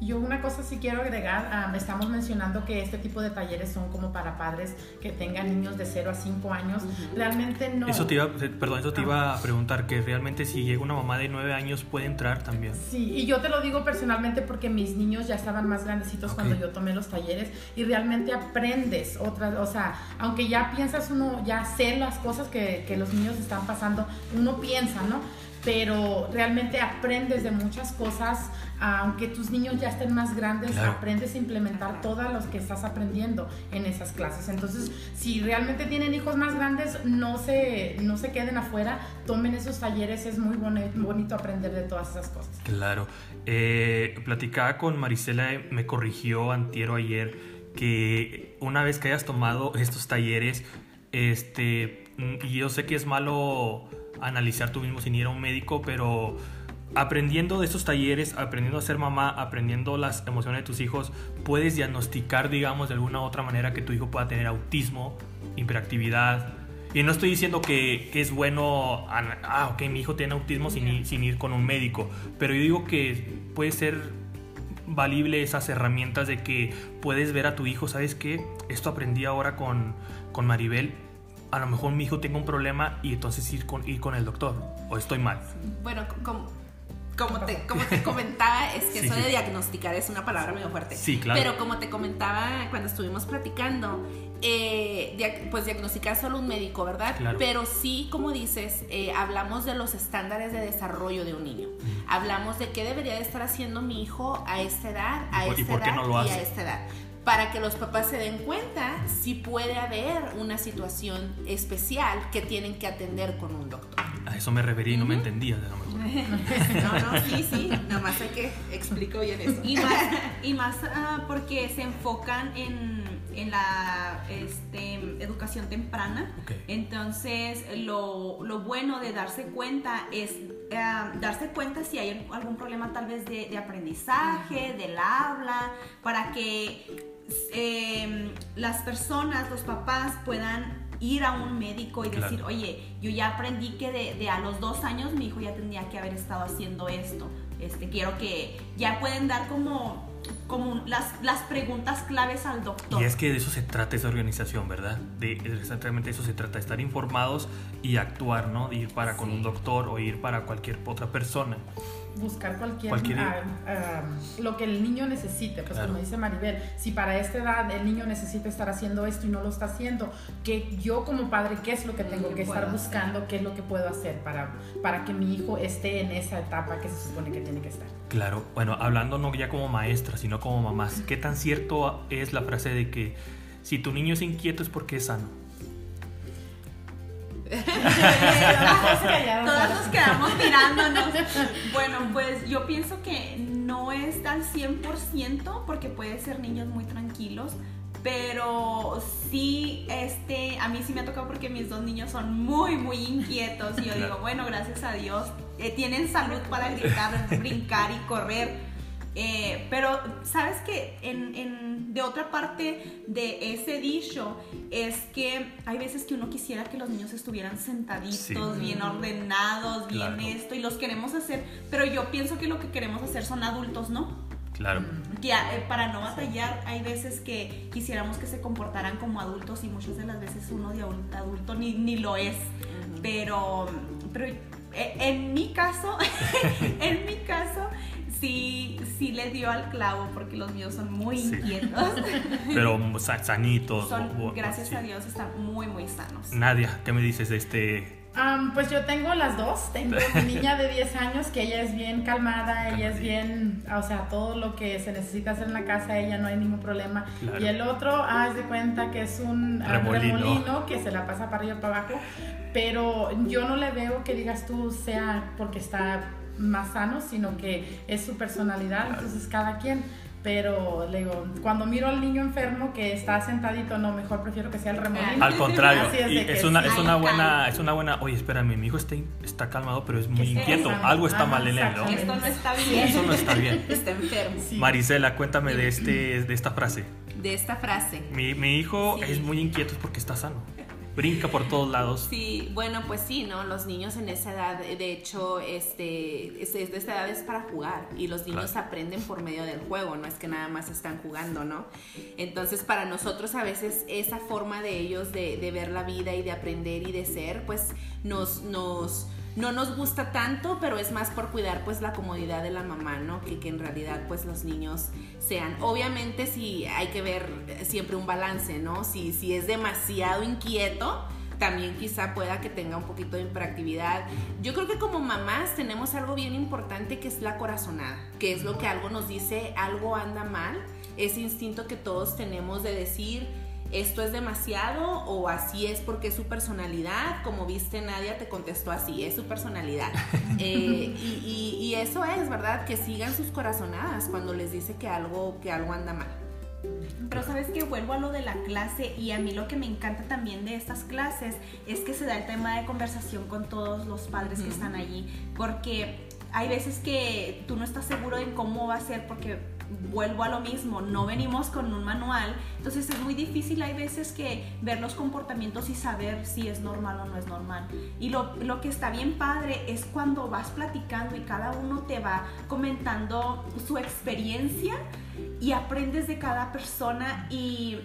S4: Yo una cosa sí quiero agregar, estamos mencionando que este tipo de talleres son como para padres que tengan niños de 0 a 5 años. Realmente no.
S1: Eso te iba, perdón, eso te iba a preguntar, que realmente si llega una mamá de 9 años puede entrar también.
S4: Sí, y yo te lo digo personalmente porque mis niños ya estaban más grandecitos cuando yo tomé los talleres y realmente aprendes otras, o sea, aunque ya piensas uno, ya sé las cosas que, que los niños están pasando, uno piensa, ¿no? Pero realmente aprendes de muchas cosas, aunque tus niños ya estén más grandes, aprendes a implementar todas los que estás aprendiendo en esas clases. Entonces, si realmente tienen hijos más grandes, no se, no se queden afuera, tomen esos talleres, es muy bonito aprender de todas esas cosas.
S1: Claro. Eh, platicaba con Marisela, me corrigió antiero ayer, que una vez que hayas tomado estos talleres, este, y yo sé que es malo analizar tú mismo sin ir a un médico, pero aprendiendo de estos talleres, aprendiendo a ser mamá, aprendiendo las emociones de tus hijos, puedes diagnosticar, digamos, de alguna u otra manera que tu hijo pueda tener autismo, hiperactividad. Y no estoy diciendo que, que es bueno, ah, ok, mi hijo tiene autismo sin, sin ir con un médico, pero yo digo que puede ser valible esas herramientas de que puedes ver a tu hijo, ¿sabes qué? Esto aprendí ahora con, con Maribel, a lo mejor mi hijo tenga un problema y entonces ir con, ir con el doctor o estoy mal.
S2: Bueno, como, como, te, como te comentaba, es que eso de diagnosticar es una palabra muy fuerte.
S1: Sí, claro.
S2: Pero como te comentaba cuando estuvimos platicando, eh, pues diagnosticar solo un médico, ¿verdad?
S1: Claro.
S2: Pero sí, como dices, eh, hablamos de los estándares de desarrollo de un niño. Hablamos de qué debería de estar haciendo mi hijo a esta edad, a esta edad y a esta edad para que los papás se den cuenta si puede haber una situación especial que tienen que atender con un doctor.
S1: A eso me referí y no me entendía de lo
S2: mejor. no, no, sí, sí, nada más hay que explico bien eso.
S3: Y más, y más ah, porque se enfocan en, en la este, educación temprana. Entonces, lo, lo bueno de darse cuenta es eh, darse cuenta si hay algún problema tal vez de, aprendizaje, del habla, para que em, las personas, los papás puedan ir a un médico y decir, oye, yo ya aprendí que de, a los dos años mi hijo ya tendría que haber estado haciendo esto. Este, quiero que ya pueden dar como como las, las preguntas claves al doctor.
S1: Y es que de eso se trata esa organización, ¿verdad? De exactamente eso se trata, de estar informados y actuar, ¿no? De ir para con un doctor o ir para cualquier otra persona
S4: buscar cualquier, ah, ah, lo que el niño necesite, pues como dice Maribel, si para esta edad el niño necesita estar haciendo esto y no lo está haciendo, que yo como padre, ¿qué es lo que tengo que estar buscando? ¿Qué es lo que puedo hacer para, para que mi hijo esté en esa etapa que se supone que tiene que estar?
S1: Claro, bueno, hablando no ya como maestra, sino como mamás, ¿qué tan cierto es la frase de que si tu niño es inquieto es porque es sano?
S3: Todos nos quedamos mirándonos. Bueno, pues yo pienso que no es al 100% porque puede ser niños muy tranquilos, pero sí, este, a mí sí me ha tocado porque mis dos niños son muy, muy inquietos y yo digo, bueno, gracias a Dios, eh, tienen salud para gritar, brincar y correr eh, pero sabes que en, de otra parte de ese dicho es que hay veces que uno quisiera que los niños estuvieran sentaditos, bien ordenados, bien esto, y los queremos hacer, pero yo pienso que lo que queremos hacer son adultos, ¿no?
S1: Claro.
S3: Que eh, para no batallar, hay veces que quisiéramos que se comportaran como adultos y muchas de las veces uno de adulto ni, ni lo es. Pero, pero en mi caso, en mi caso, sí, sí le dio al clavo porque los míos son muy inquietos.
S1: Pero sanitos.
S3: gracias a Dios están muy, muy sanos.
S1: Nadia, ¿qué me dices de este
S4: pues yo tengo las dos. Tengo una niña de 10 años que ella es bien calmada, ella es bien, o sea, todo lo que se necesita hacer en la casa, ella no hay ningún problema. Y el otro, haz de cuenta que es un remolino. que se la pasa para arriba y para abajo, pero yo no le veo que digas tú sea porque está más sano, sino que es su personalidad, entonces cada quien. Pero le digo, cuando miro al niño enfermo que está sentadito, no, mejor prefiero que sea el remolino.
S1: Al contrario, es, una, es, una buena, es una buena, oye, espérame, mi hijo está, está calmado, pero es muy inquieto, algo está mal en él,
S3: ¿no? Esto no está bien.
S1: Eso no está bien.
S2: está enfermo.
S1: Marisela, cuéntame de, este, de esta frase.
S2: De esta frase.
S1: Mi, mi hijo es muy inquieto porque está sano brinca por todos lados.
S2: Sí, bueno, pues sí, ¿no? Los niños en esa edad, de hecho, este, es, de esta edad es para jugar y los niños aprenden por medio del juego, no es que nada más están jugando, ¿no? Entonces, para nosotros a veces esa forma de ellos de, de ver la vida y de aprender y de ser, pues nos, nos no nos gusta tanto, pero es más por cuidar pues la comodidad de la mamá, ¿no? Que, que en realidad pues los niños sean. Obviamente sí hay que ver siempre un balance, ¿no? Si, si es demasiado inquieto, también quizá pueda que tenga un poquito de hiperactividad. Yo creo que como mamás tenemos algo bien importante que es la corazonada, que es lo que algo nos dice, algo anda mal, ese instinto que todos tenemos de decir, esto es demasiado o así es porque es su personalidad. Como viste, Nadia te contestó así, es su personalidad. Eh, y, eso es, ¿verdad? Que sigan sus corazonadas cuando les dice que algo, que algo anda mal.
S3: Pero sabes que vuelvo a lo de la clase y a mí lo que me encanta también de estas clases es que se da el tema de conversación con todos los padres que están allí, porque hay veces que tú no estás seguro de cómo va a ser porque vuelvo a lo mismo, no venimos con un manual, entonces es muy difícil, hay veces que ver los comportamientos y saber si es normal o no es normal. Y lo, lo que está bien padre es cuando vas platicando y cada uno te va comentando su experiencia y aprendes de cada persona y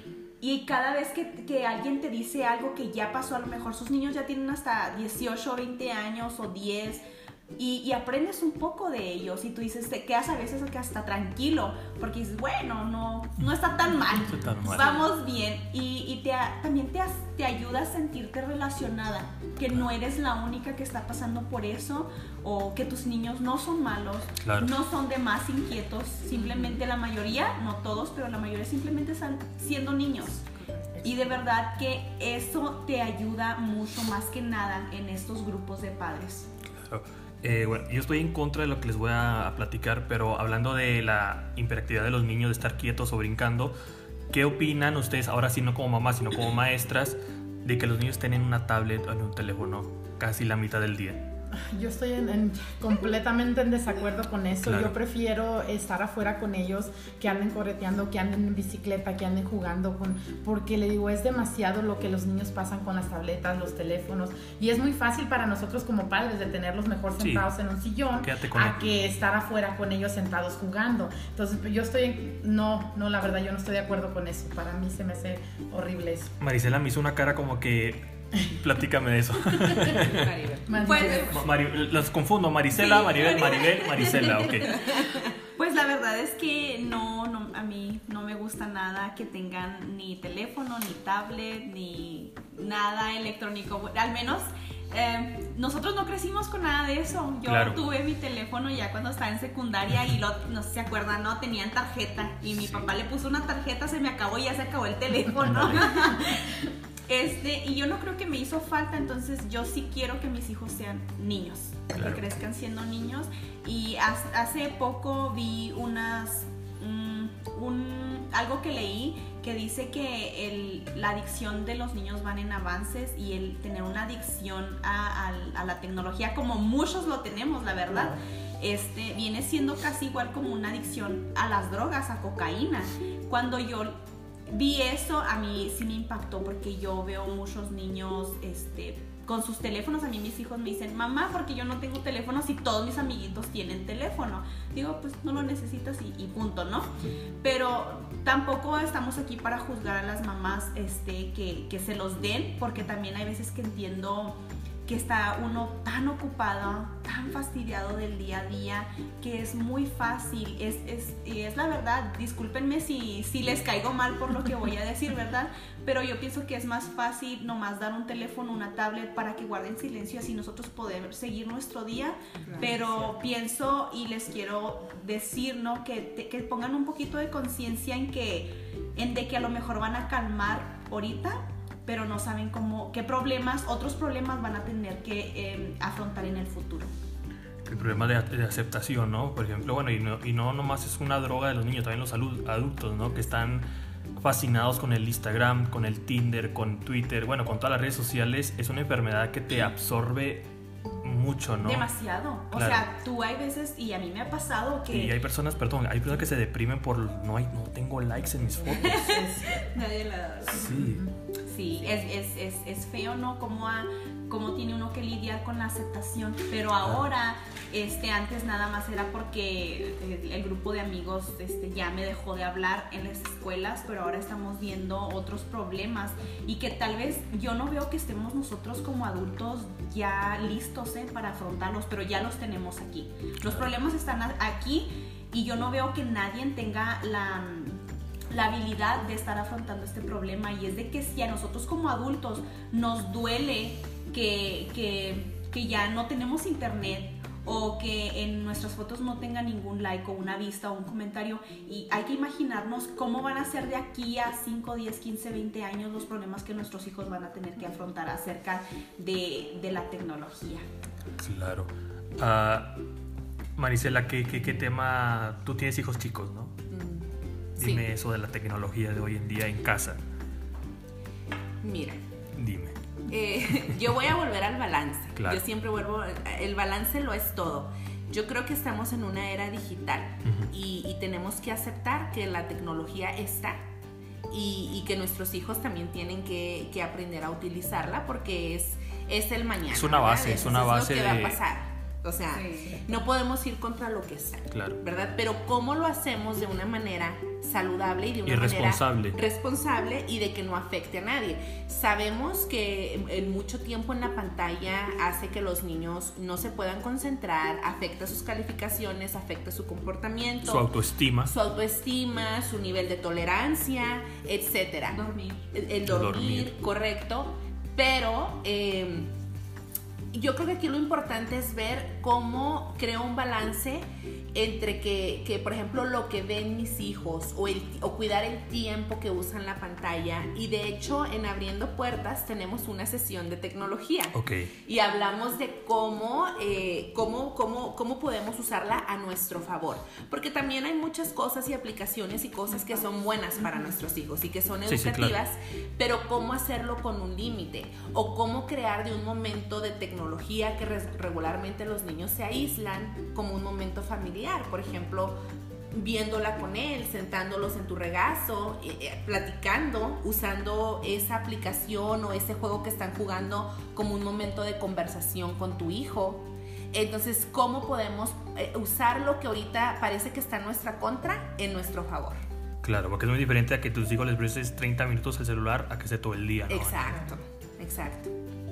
S3: y cada vez que, que, alguien te dice algo que ya pasó, a lo mejor sus niños ya tienen hasta 18, 20 años o 10, y, aprendes un poco de ellos y tú dices, te quedas a veces que hasta tranquilo, porque dices, bueno, no, no está tan mal, vamos bien. Y, y te, también te, te ayuda a sentirte relacionada, que no eres la única que está pasando por eso, o que tus niños no son malos, no son de más inquietos, simplemente la mayoría, no todos, pero la mayoría simplemente están siendo niños. Y de verdad que eso te ayuda mucho más que nada en estos grupos de padres.
S1: Eh, bueno, yo estoy en contra de lo que les voy a platicar, pero hablando de la hiperactividad de los niños, de estar quietos o brincando, ¿qué opinan ustedes, ahora sí no como mamás, sino como maestras, de que los niños tengan una tablet o un teléfono casi la mitad del día?
S4: Yo estoy en, completamente en desacuerdo con eso. Yo prefiero estar afuera con ellos, que anden correteando, que anden en bicicleta, que anden jugando, con, porque le digo, es demasiado lo que los niños pasan con las tabletas, los teléfonos, y es muy fácil para nosotros como padres de tenerlos mejor sentados en un sillón a que estar afuera con ellos sentados jugando. Entonces, yo estoy, no, no, la verdad, yo no estoy de acuerdo con eso. Para mí se me hace horrible eso.
S1: Marisela me hizo una cara como que Platícame de eso. Pues, los confundo, Marisela, Maribel, Maribel, Marisela, ok.
S3: Pues la verdad es que no, no, a mí no me gusta nada que tengan ni teléfono, ni tablet, ni nada electrónico. Al menos eh, nosotros no crecimos con nada de eso. Yo tuve mi teléfono ya cuando estaba en secundaria y lo, no sé si se acuerdan, no, tenían tarjeta y mi papá le puso una tarjeta, se me acabó y ya se acabó el teléfono. Este, y yo no creo que me hizo falta, entonces yo sí quiero que mis hijos sean niños, que crezcan siendo niños. Y hace poco vi unas, mm, un, algo que leí que dice que el, la adicción de los niños van en avances y el tener una adicción a, la tecnología, como muchos lo tenemos, la verdad. Este, viene siendo casi igual como una adicción a las drogas, a cocaína. Cuando yo vi eso, a mí sí me impactó porque yo veo muchos niños este, con sus teléfonos. A mí mis hijos me dicen, mamá, porque yo no tengo teléfono si todos mis amiguitos tienen teléfono. Digo, pues no lo necesitas y, punto, ¿no? Pero tampoco estamos aquí para juzgar a las mamás este, que, que se los den, porque también hay veces que entiendo que está uno tan ocupado, tan fastidiado del día a día, que es muy fácil, es, es, es la verdad, discúlpenme si, si les caigo mal por lo que voy a decir, ¿verdad? Pero yo pienso que es más fácil nomás dar un teléfono, una tablet para que guarden silencio, así nosotros podemos seguir nuestro día, pero pienso y les quiero decir, ¿no? Que, que pongan un poquito de conciencia en que, en de que a lo mejor van a calmar ahorita pero no saben cómo, qué problemas, otros problemas van a tener que em, afrontar en el futuro.
S1: El problema de, aceptación, ¿no? Por ejemplo, bueno, y no, y no nomás es una droga de los niños, también los adultos, ¿no? Que están fascinados con el Instagram, con el Tinder, con Twitter, bueno, con todas las redes sociales, es una enfermedad que te absorbe mucho, ¿no?
S3: Demasiado. O sea, tú hay veces, y a mí me ha pasado que...
S1: Y hay personas, perdón, hay personas que se deprimen por, no, hay, no tengo likes en mis fotos.
S3: Nadie la da. Sí. Sí, es, es, es, es feo, ¿no? Como a cómo tiene uno que lidiar con la aceptación. Pero ahora, este, antes nada más era porque el, grupo de amigos este, ya me dejó de hablar en las escuelas, pero ahora estamos viendo otros problemas y que tal vez yo no veo que estemos nosotros como adultos ya listos ¿eh? para afrontarlos, pero ya los tenemos aquí. Los problemas están aquí y yo no veo que nadie tenga la la habilidad de estar afrontando este problema y es de que si a nosotros como adultos nos duele que, que, ya no tenemos internet o que en nuestras fotos no tenga ningún like o una vista o un comentario y hay que imaginarnos cómo van a ser de aquí a 5, 10, 15, 20 años los problemas que nuestros hijos van a tener que afrontar acerca de, de la tecnología.
S1: Claro. Uh, Marisela, ¿qué, ¿qué, qué, tema? Tú tienes hijos chicos, ¿no? Dime eso de la tecnología de hoy en día en casa.
S2: Mira.
S1: Dime.
S2: Eh, yo voy a volver al balance. Yo siempre vuelvo, el balance lo es todo. Yo creo que estamos en una era digital y, tenemos que aceptar que la tecnología está y, que nuestros hijos también tienen que, aprender a utilizarla porque es, es el mañana.
S1: Es una base, es una base.
S2: de... va a pasar. O sea, no podemos ir contra lo que sea.
S1: Claro.
S2: ¿Verdad? Pero ¿cómo lo hacemos de una manera saludable y de una
S1: responsable.
S2: manera responsable y de que no afecte a nadie? Sabemos que en mucho tiempo en la pantalla hace que los niños no se puedan concentrar, afecta sus calificaciones, afecta su comportamiento,
S1: su autoestima,
S2: su autoestima, su nivel de tolerancia, etcétera.
S3: Dormir.
S2: El, dormir, correcto. Pero eh, yo creo que aquí lo importante es ver cómo creo un balance entre que, que, por ejemplo, lo que ven mis hijos o, el, o cuidar el tiempo que usan la pantalla. Y de hecho, en Abriendo Puertas tenemos una sesión de tecnología.
S1: Okay.
S2: Y hablamos de cómo, eh, cómo, cómo, cómo podemos usarla a nuestro favor. Porque también hay muchas cosas y aplicaciones y cosas que son buenas para nuestros hijos y que son educativas, pero cómo hacerlo con un límite o cómo crear de un momento de tecnología que regularmente los niños se aíslan como un momento familiar. Por ejemplo, viéndola con él, sentándolos en tu regazo, eh, eh, platicando, usando esa aplicación o ese juego que están jugando como un momento de conversación con tu hijo. Entonces, ¿cómo podemos eh, usar lo que ahorita parece que está en nuestra contra en nuestro favor?
S1: Claro, porque es muy diferente a que tus hijos les prestes 30 minutos al celular a que se todo el día. ¿no?
S2: Exacto, exacto.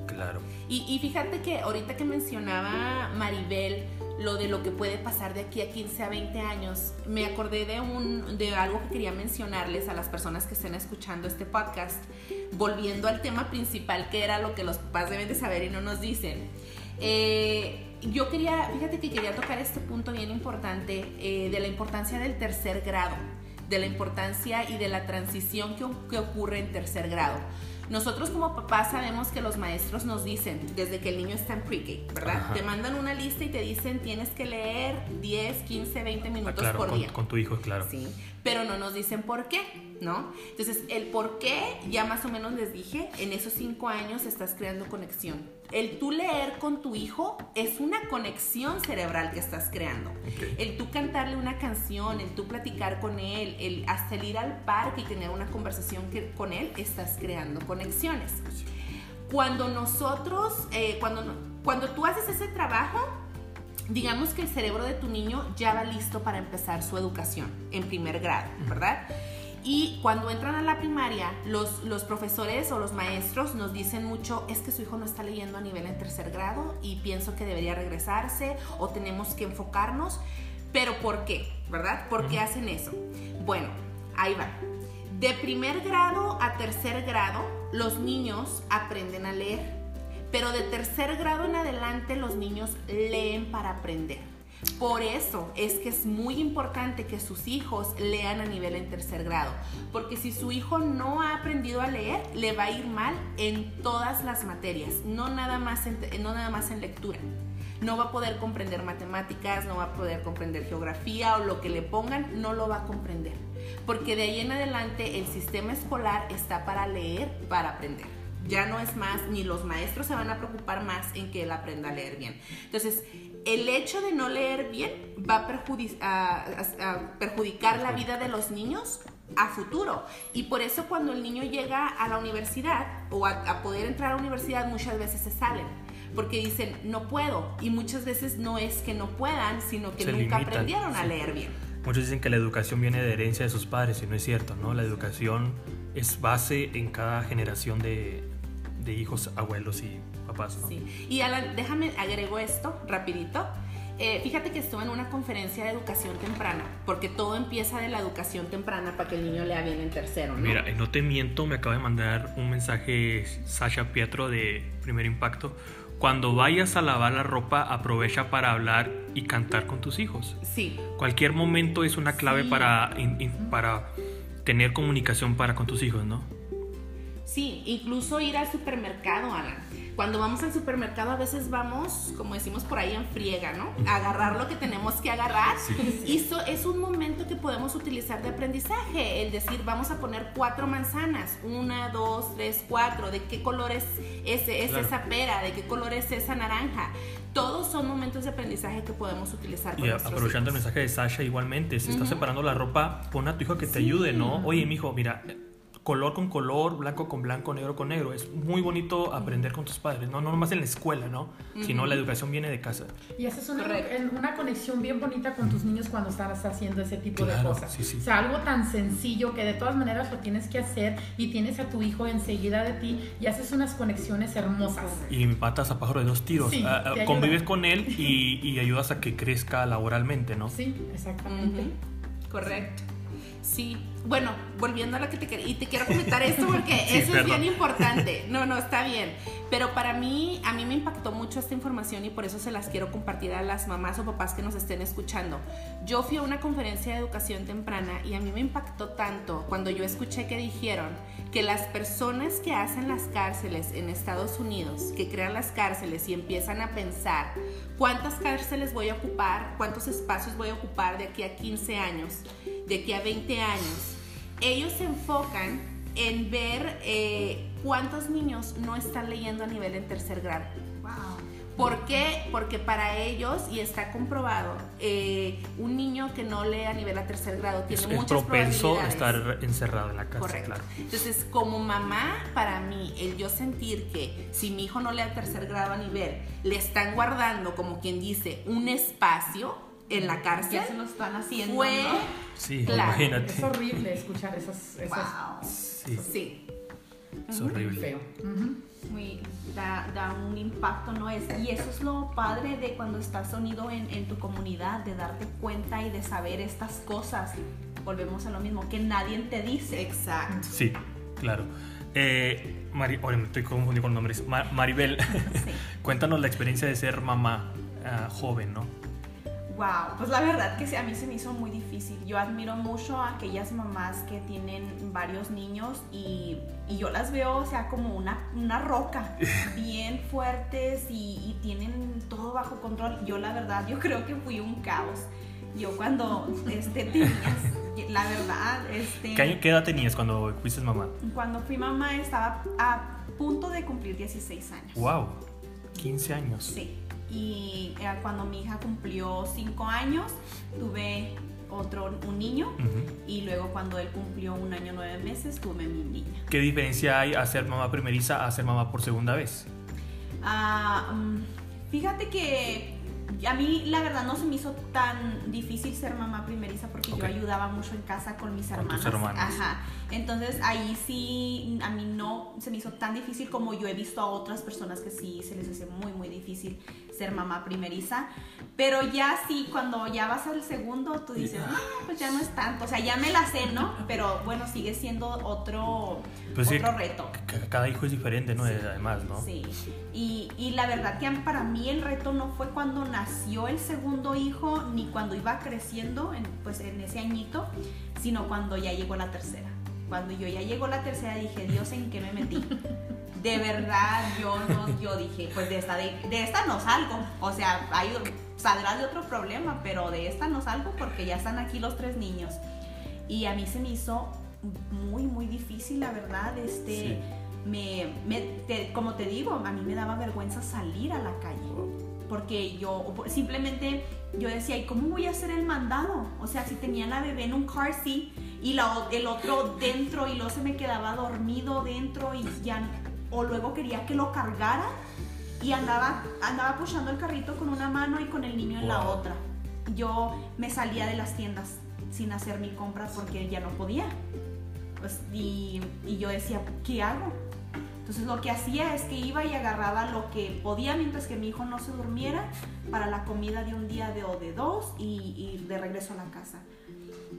S1: Claro.
S2: Y, y fíjate que ahorita que mencionaba Maribel, lo de lo que puede pasar de aquí a 15 a 20 años, me acordé de, un, de algo que quería mencionarles a las personas que estén escuchando este podcast, volviendo al tema principal, que era lo que los papás deben de saber y no nos dicen. Eh, yo quería, fíjate que quería tocar este punto bien importante eh, de la importancia del tercer grado, de la importancia y de la transición que, que ocurre en tercer grado. Nosotros como papás sabemos que los maestros nos dicen, desde que el niño está en pre-K, ¿verdad? Te mandan una lista y te dicen tienes que leer 10, 15, 20 minutos por
S1: con,
S2: día.
S1: Con tu hijo, claro.
S2: Sí, pero no nos dicen por qué, ¿no? Entonces, el por qué, ya más o menos les dije, en esos cinco años estás creando conexión. El tú leer con tu hijo es una conexión cerebral que estás creando. El tú cantarle una canción, el tú platicar con él, el salir al parque y tener una conversación que, con él, estás creando conexiones. Cuando nosotros, eh, cuando, cuando tú haces ese trabajo, digamos que el cerebro de tu niño ya va listo para empezar su educación en primer grado, ¿verdad? Y cuando entran a la primaria, los, los profesores o los maestros nos dicen mucho, es que su hijo no está leyendo a nivel en tercer grado y pienso que debería regresarse o tenemos que enfocarnos. Pero ¿por qué? ¿Verdad? ¿Por qué hacen eso? Bueno, ahí va. De primer grado a tercer grado, los niños aprenden a leer. Pero de tercer grado en adelante, los niños leen para aprender. Por eso es que es muy importante que sus hijos lean a nivel en tercer grado, porque si su hijo no ha aprendido a leer, le va a ir mal en todas las materias, no nada más en, no nada más en lectura. No va a poder comprender matemáticas, no va a poder comprender geografía o lo que le pongan, no lo va a comprender. Porque de ahí en adelante el sistema escolar está para leer, para aprender ya no es más, ni los maestros se van a preocupar más en que él aprenda a leer bien. Entonces, el hecho de no leer bien va a, perjudicar la vida de los niños a futuro. Y por eso cuando el niño llega a la universidad o a, poder entrar a la universidad, muchas veces se salen. Porque dicen, no puedo. Y muchas veces no es que no puedan, sino que nunca aprendieron a leer bien.
S1: Muchos dicen que la educación viene de herencia de sus padres y no es cierto, ¿no? La educación es base en cada generación de, de hijos, abuelos y papás. ¿no?
S2: Sí. Y Alan, déjame agrego esto rapidito. Eh, fíjate que estuve en una conferencia de educación temprana, porque todo empieza de la educación temprana para que el niño lea bien en tercero. ¿no?
S1: Mira, no te miento, me acaba de mandar un mensaje Sasha Pietro de Primer Impacto. Cuando vayas a lavar la ropa, aprovecha para hablar y cantar con tus hijos.
S2: Sí.
S1: Cualquier momento es una clave para, para tener comunicación para con tus hijos, ¿no?
S2: Sí, incluso ir al supermercado, Alan. Cuando vamos al supermercado a veces vamos, como decimos por ahí, en friega, ¿no? A agarrar lo que tenemos que agarrar. Y eso es un momento que podemos utilizar de aprendizaje. El decir, vamos a poner cuatro manzanas. Una, dos, tres, cuatro. ¿De qué color es, ese, es esa pera? ¿De qué color es esa naranja? Todos son momentos de aprendizaje que podemos utilizar.
S1: Con y aprovechando el mensaje de Sasha igualmente, si estás separando la ropa, pon a tu hijo que te ayude, ¿no? Oye, mi hijo, mira, color con color, blanco con blanco, negro con negro. Es muy bonito aprender con tus padres, no, no nomás en la escuela, ¿no? Sino la educación viene de casa.
S4: Y haces una, una conexión bien bonita con tus niños cuando estás haciendo ese tipo de cosas. O sea, algo tan sencillo que de todas maneras lo tienes que hacer y tienes a tu hijo enseguida de ti y haces unas conexiones hermosas.
S1: Y matas a pájaro de dos tiros. Ah, ah, convives con él y, y, ayudas a que crezca laboralmente, ¿no?
S4: Sí, exactamente.
S2: Correcto. Sí, bueno, volviendo a lo que te quería, y te quiero comentar esto porque eso es bien importante. No, no, está bien. Pero para mí, a mí me impactó mucho esta información y por eso se las quiero compartir a las mamás o papás que nos estén escuchando. Yo fui a una conferencia de educación temprana y a mí me impactó tanto cuando yo escuché que dijeron que las personas que hacen las cárceles en Estados Unidos, que crean las cárceles y empiezan a pensar cuántas cárceles voy a ocupar, cuántos espacios voy a ocupar de aquí a 15 años, de aquí a 20 años, ellos se enfocan en ver eh, cuántos niños no están leyendo a nivel en tercer grado. ¿Por qué? Porque para ellos, y está comprobado, eh, un niño que no lee a nivel a tercer grado tiene
S1: es,
S2: muchas
S1: es propenso a estar encerrado en la casa.
S2: Correcto.
S1: Claro.
S2: Entonces, como mamá, para mí, el yo sentir que si mi hijo no lee a tercer grado a nivel, le están guardando, como quien dice, un espacio en la cárcel,
S3: Ya se lo están haciendo.
S2: fue...
S3: ¿no?
S1: Sí,
S2: Claro.
S1: imagínate.
S4: Es horrible escuchar esas, esas
S3: Wow.
S1: Sí,
S2: Sí.
S1: es
S4: muy
S1: horrible.
S4: feo.
S3: Muy, da, da un impacto, ¿no? Es, y eso es lo padre de cuando estás unido en, en tu comunidad, de darte cuenta y de saber estas cosas. Volvemos a lo mismo, que nadie te dice.
S2: Exacto.
S1: Sí, claro. Eh, Mari, ahora me estoy confundiendo con nombres. Ma- Maribel,
S3: Sí.
S1: cuéntanos la experiencia de ser mamá ah, joven, ¿no?
S3: Wow, pues la verdad que sí, a mí se me hizo muy difícil. Yo admiro mucho a aquellas mamás que tienen varios niños y, y yo las veo, o sea, como una, una roca, bien fuertes y, y tienen todo bajo control. Yo la verdad, yo creo que fui un caos. Yo cuando este, tenías, la verdad, este,
S1: ¿Qué, qué edad tenías cuando fuiste mamá?
S3: cuando fui mamá estaba a punto de cumplir 16 años.
S1: ¡Wow! 15 años.
S3: Sí. Y eh, cuando mi hija cumplió 5 años, tuve otro, un niño. Y luego cuando él cumplió un año nueve meses, tuve mi niña.
S1: ¿Qué diferencia hay a ser mamá primeriza a ser mamá por segunda vez?
S3: Ah, mm, fíjate que a mí la verdad no se me hizo tan difícil ser mamá primeriza porque yo ayudaba mucho en casa con mis
S1: Con
S3: hermanas.
S1: tus hermanas.
S3: Ajá. Entonces ahí sí a mí no se me hizo tan difícil como yo he visto a otras personas que sí se les hace muy muy difícil ser mamá primeriza. Pero ya sí, cuando ya vas al segundo, tú dices, no, pues ya no es tanto. O sea, ya me la sé, ¿no? Pero bueno, sigue siendo otro,
S1: Pues sí,
S3: otro reto.
S1: Cada hijo es diferente, ¿no? Además, ¿no?
S3: Sí, y, y la verdad que para mí el reto no fue cuando nació el segundo hijo, ni cuando iba creciendo, en, pues en ese añito, sino cuando ya llegó la tercera. Cuando yo ya llegó la tercera dije, Dios, ¿en qué me metí? De verdad, yo no, yo dije, pues de esta, de, de esta no salgo. O sea, hay, saldrá de otro problema, pero de esta no salgo porque ya están aquí los tres niños. Y a mí se me hizo muy, muy difícil, la verdad, este...
S1: Sí.
S3: Me, me- te- como te digo, a mí me daba vergüenza salir a la calle. Porque yo simplemente yo decía, ¿y cómo voy a hacer el mandado? O sea, si tenía la bebé en un car seat y la el otro dentro y luego se me quedaba dormido dentro y ya, o luego quería que lo cargara y andaba, andaba el carrito con una mano y con el niño en la otra. Yo me salía de las tiendas sin hacer mi compra porque ya no podía. Pues, y, y yo decía, ¿qué hago? Entonces lo que hacía es que iba y agarraba lo que podía mientras que mi hijo no se durmiera para la comida de un día de, o de dos y, y de regreso a la casa.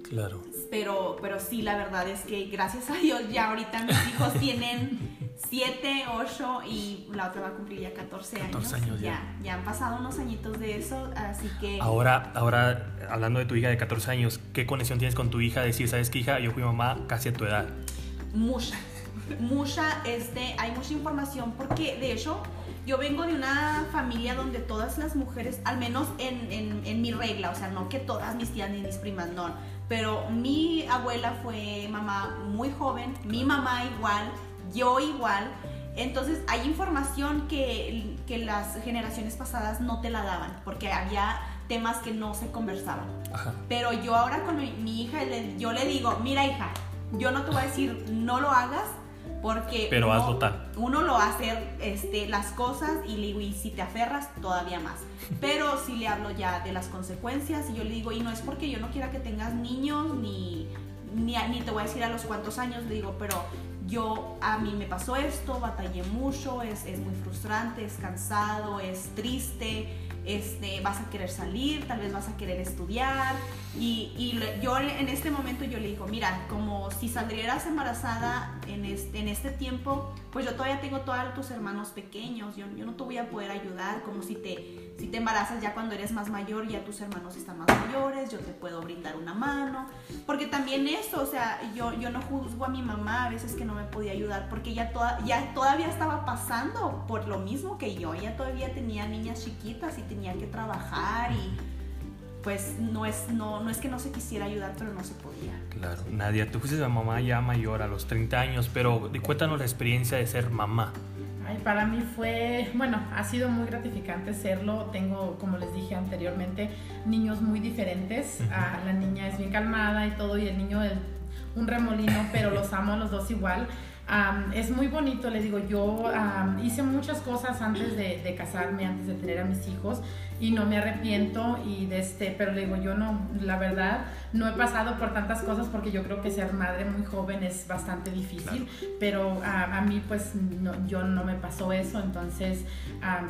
S1: Claro.
S3: Pero, pero sí, la verdad es que gracias a Dios ya ahorita mis hijos tienen 7, 8 y la otra va a cumplir ya 14 años.
S1: 14 años ya.
S3: ya. Ya han pasado unos añitos de eso, así que...
S1: Ahora, ahora, hablando de tu hija de 14 años, ¿qué conexión tienes con tu hija? Decir, ¿sabes qué, hija? Yo fui mamá casi a tu edad.
S3: mucha, mucha, este, hay mucha información porque de hecho yo vengo de una familia donde todas las mujeres, al menos en, en- en mi regla, o sea, no que todas mis tías ni mis primas, no, pero mi abuela fue mamá muy joven, mi mamá igual, yo igual, entonces hay información que, que las generaciones pasadas no te la daban porque había temas que no se conversaban.
S1: Ajá.
S3: Pero yo ahora con mi, mi hija, le- yo le digo, mira hija, yo no te voy a decir no lo hagas porque
S1: Pero
S3: uno,
S1: hazlo tal.
S3: uno lo va a hacer este, las cosas y le digo, y si te aferras, todavía más. Pero si le hablo ya de las consecuencias y yo le digo, y no es porque yo no quiera que tengas niños, ni, ni, ni te voy a decir a los cuántos años, le digo, pero yo, a mí me pasó esto, batallé mucho, es, es muy frustrante, es cansado, es triste, este, vas a querer salir, tal vez vas a querer estudiar. Y, y yo en este momento yo le digo, mira, como si saldrías embarazada en este, en este tiempo, pues yo todavía tengo todos tus hermanos pequeños, yo, yo no te voy a poder ayudar, como si te, si te embarazas ya cuando eres más mayor, ya tus hermanos están más mayores, yo te puedo brindar una mano. Porque también eso, o sea, yo, yo no juzgo a mi mamá a veces que no me podía ayudar, porque ella toda, ya todavía estaba pasando por lo mismo que yo, ella todavía tenía niñas chiquitas y tenía que trabajar y pues no es, no, no es que no se quisiera ayudar, pero no se podía.
S1: Claro. Nadia, tú fuiste mamá ya mayor, a los 30 años, pero cuéntanos la experiencia de ser mamá.
S4: Ay, para mí fue, bueno, ha sido muy gratificante serlo. Tengo, como les dije anteriormente, niños muy diferentes. Ah, la niña es bien calmada y todo, y el niño es un remolino, pero los amo a los dos igual es muy bonito, le digo, yo hice muchas cosas antes de, casarme, antes de tener a mis hijos y no me arrepiento y de este, pero le digo, yo no, la verdad, no he pasado por tantas cosas porque yo creo que ser madre muy joven es bastante difícil, pero a mí pues yo no me pasó eso, entonces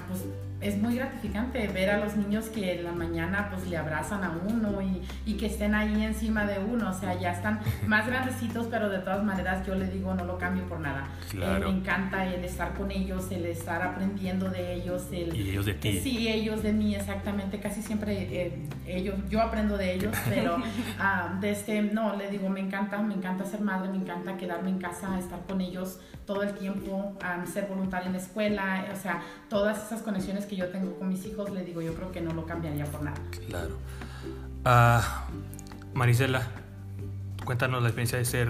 S4: pues es muy gratificante ver a los niños que en la mañana pues le abrazan a uno y, y, que estén ahí encima de uno, o sea, ya están más grandecitos, pero de todas maneras yo le digo no lo cambio por nada. Eh, me encanta el estar con ellos, el estar aprendiendo de ellos. El,
S1: y ellos de ti.
S4: Sí, ellos de mí, exactamente, casi siempre eh, ellos, yo aprendo de ellos, pero uh, de este, no, le digo, me encanta, me encanta ser madre, me encanta quedarme en casa, estar con ellos todo el tiempo, ser voluntaria en la escuela, o sea, todas esas conexiones que yo tengo con mis hijos, le digo, yo creo que no lo cambiaría por nada.
S1: Claro. Ah, Marisela, cuéntanos la experiencia de ser,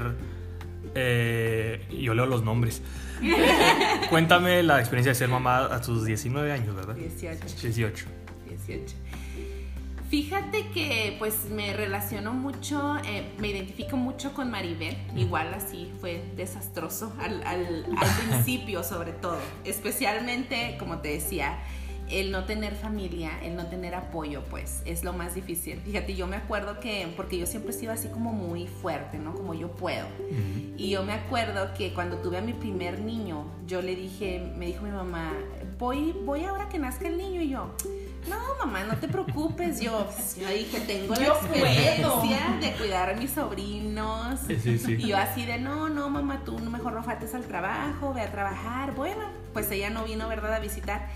S1: eh, yo leo los nombres. Cuéntame la experiencia de ser mamá a tus 19 años, ¿verdad?
S2: 18.
S1: 18.
S2: 18. Fíjate que pues me relaciono mucho, eh, me identifico mucho con Maribel, igual así fue desastroso al, al, principio sobre todo, especialmente como te decía, el no tener familia, el no tener apoyo, pues es lo más difícil. Fíjate, yo me acuerdo que, porque yo siempre he sido así como muy fuerte, ¿no? Como yo puedo. Y yo me acuerdo que cuando tuve a mi primer niño, yo le dije, me dijo mi mamá, voy, voy ahora que nazca el niño y yo no, mamá, no te preocupes. Yo, yo dije, tengo la experiencia de cuidar a mis sobrinos. Y yo así de, no, no, mamá, tú mejor no faltes al trabajo, ve a trabajar. Bueno, pues ella no vino, ¿verdad?, a visitar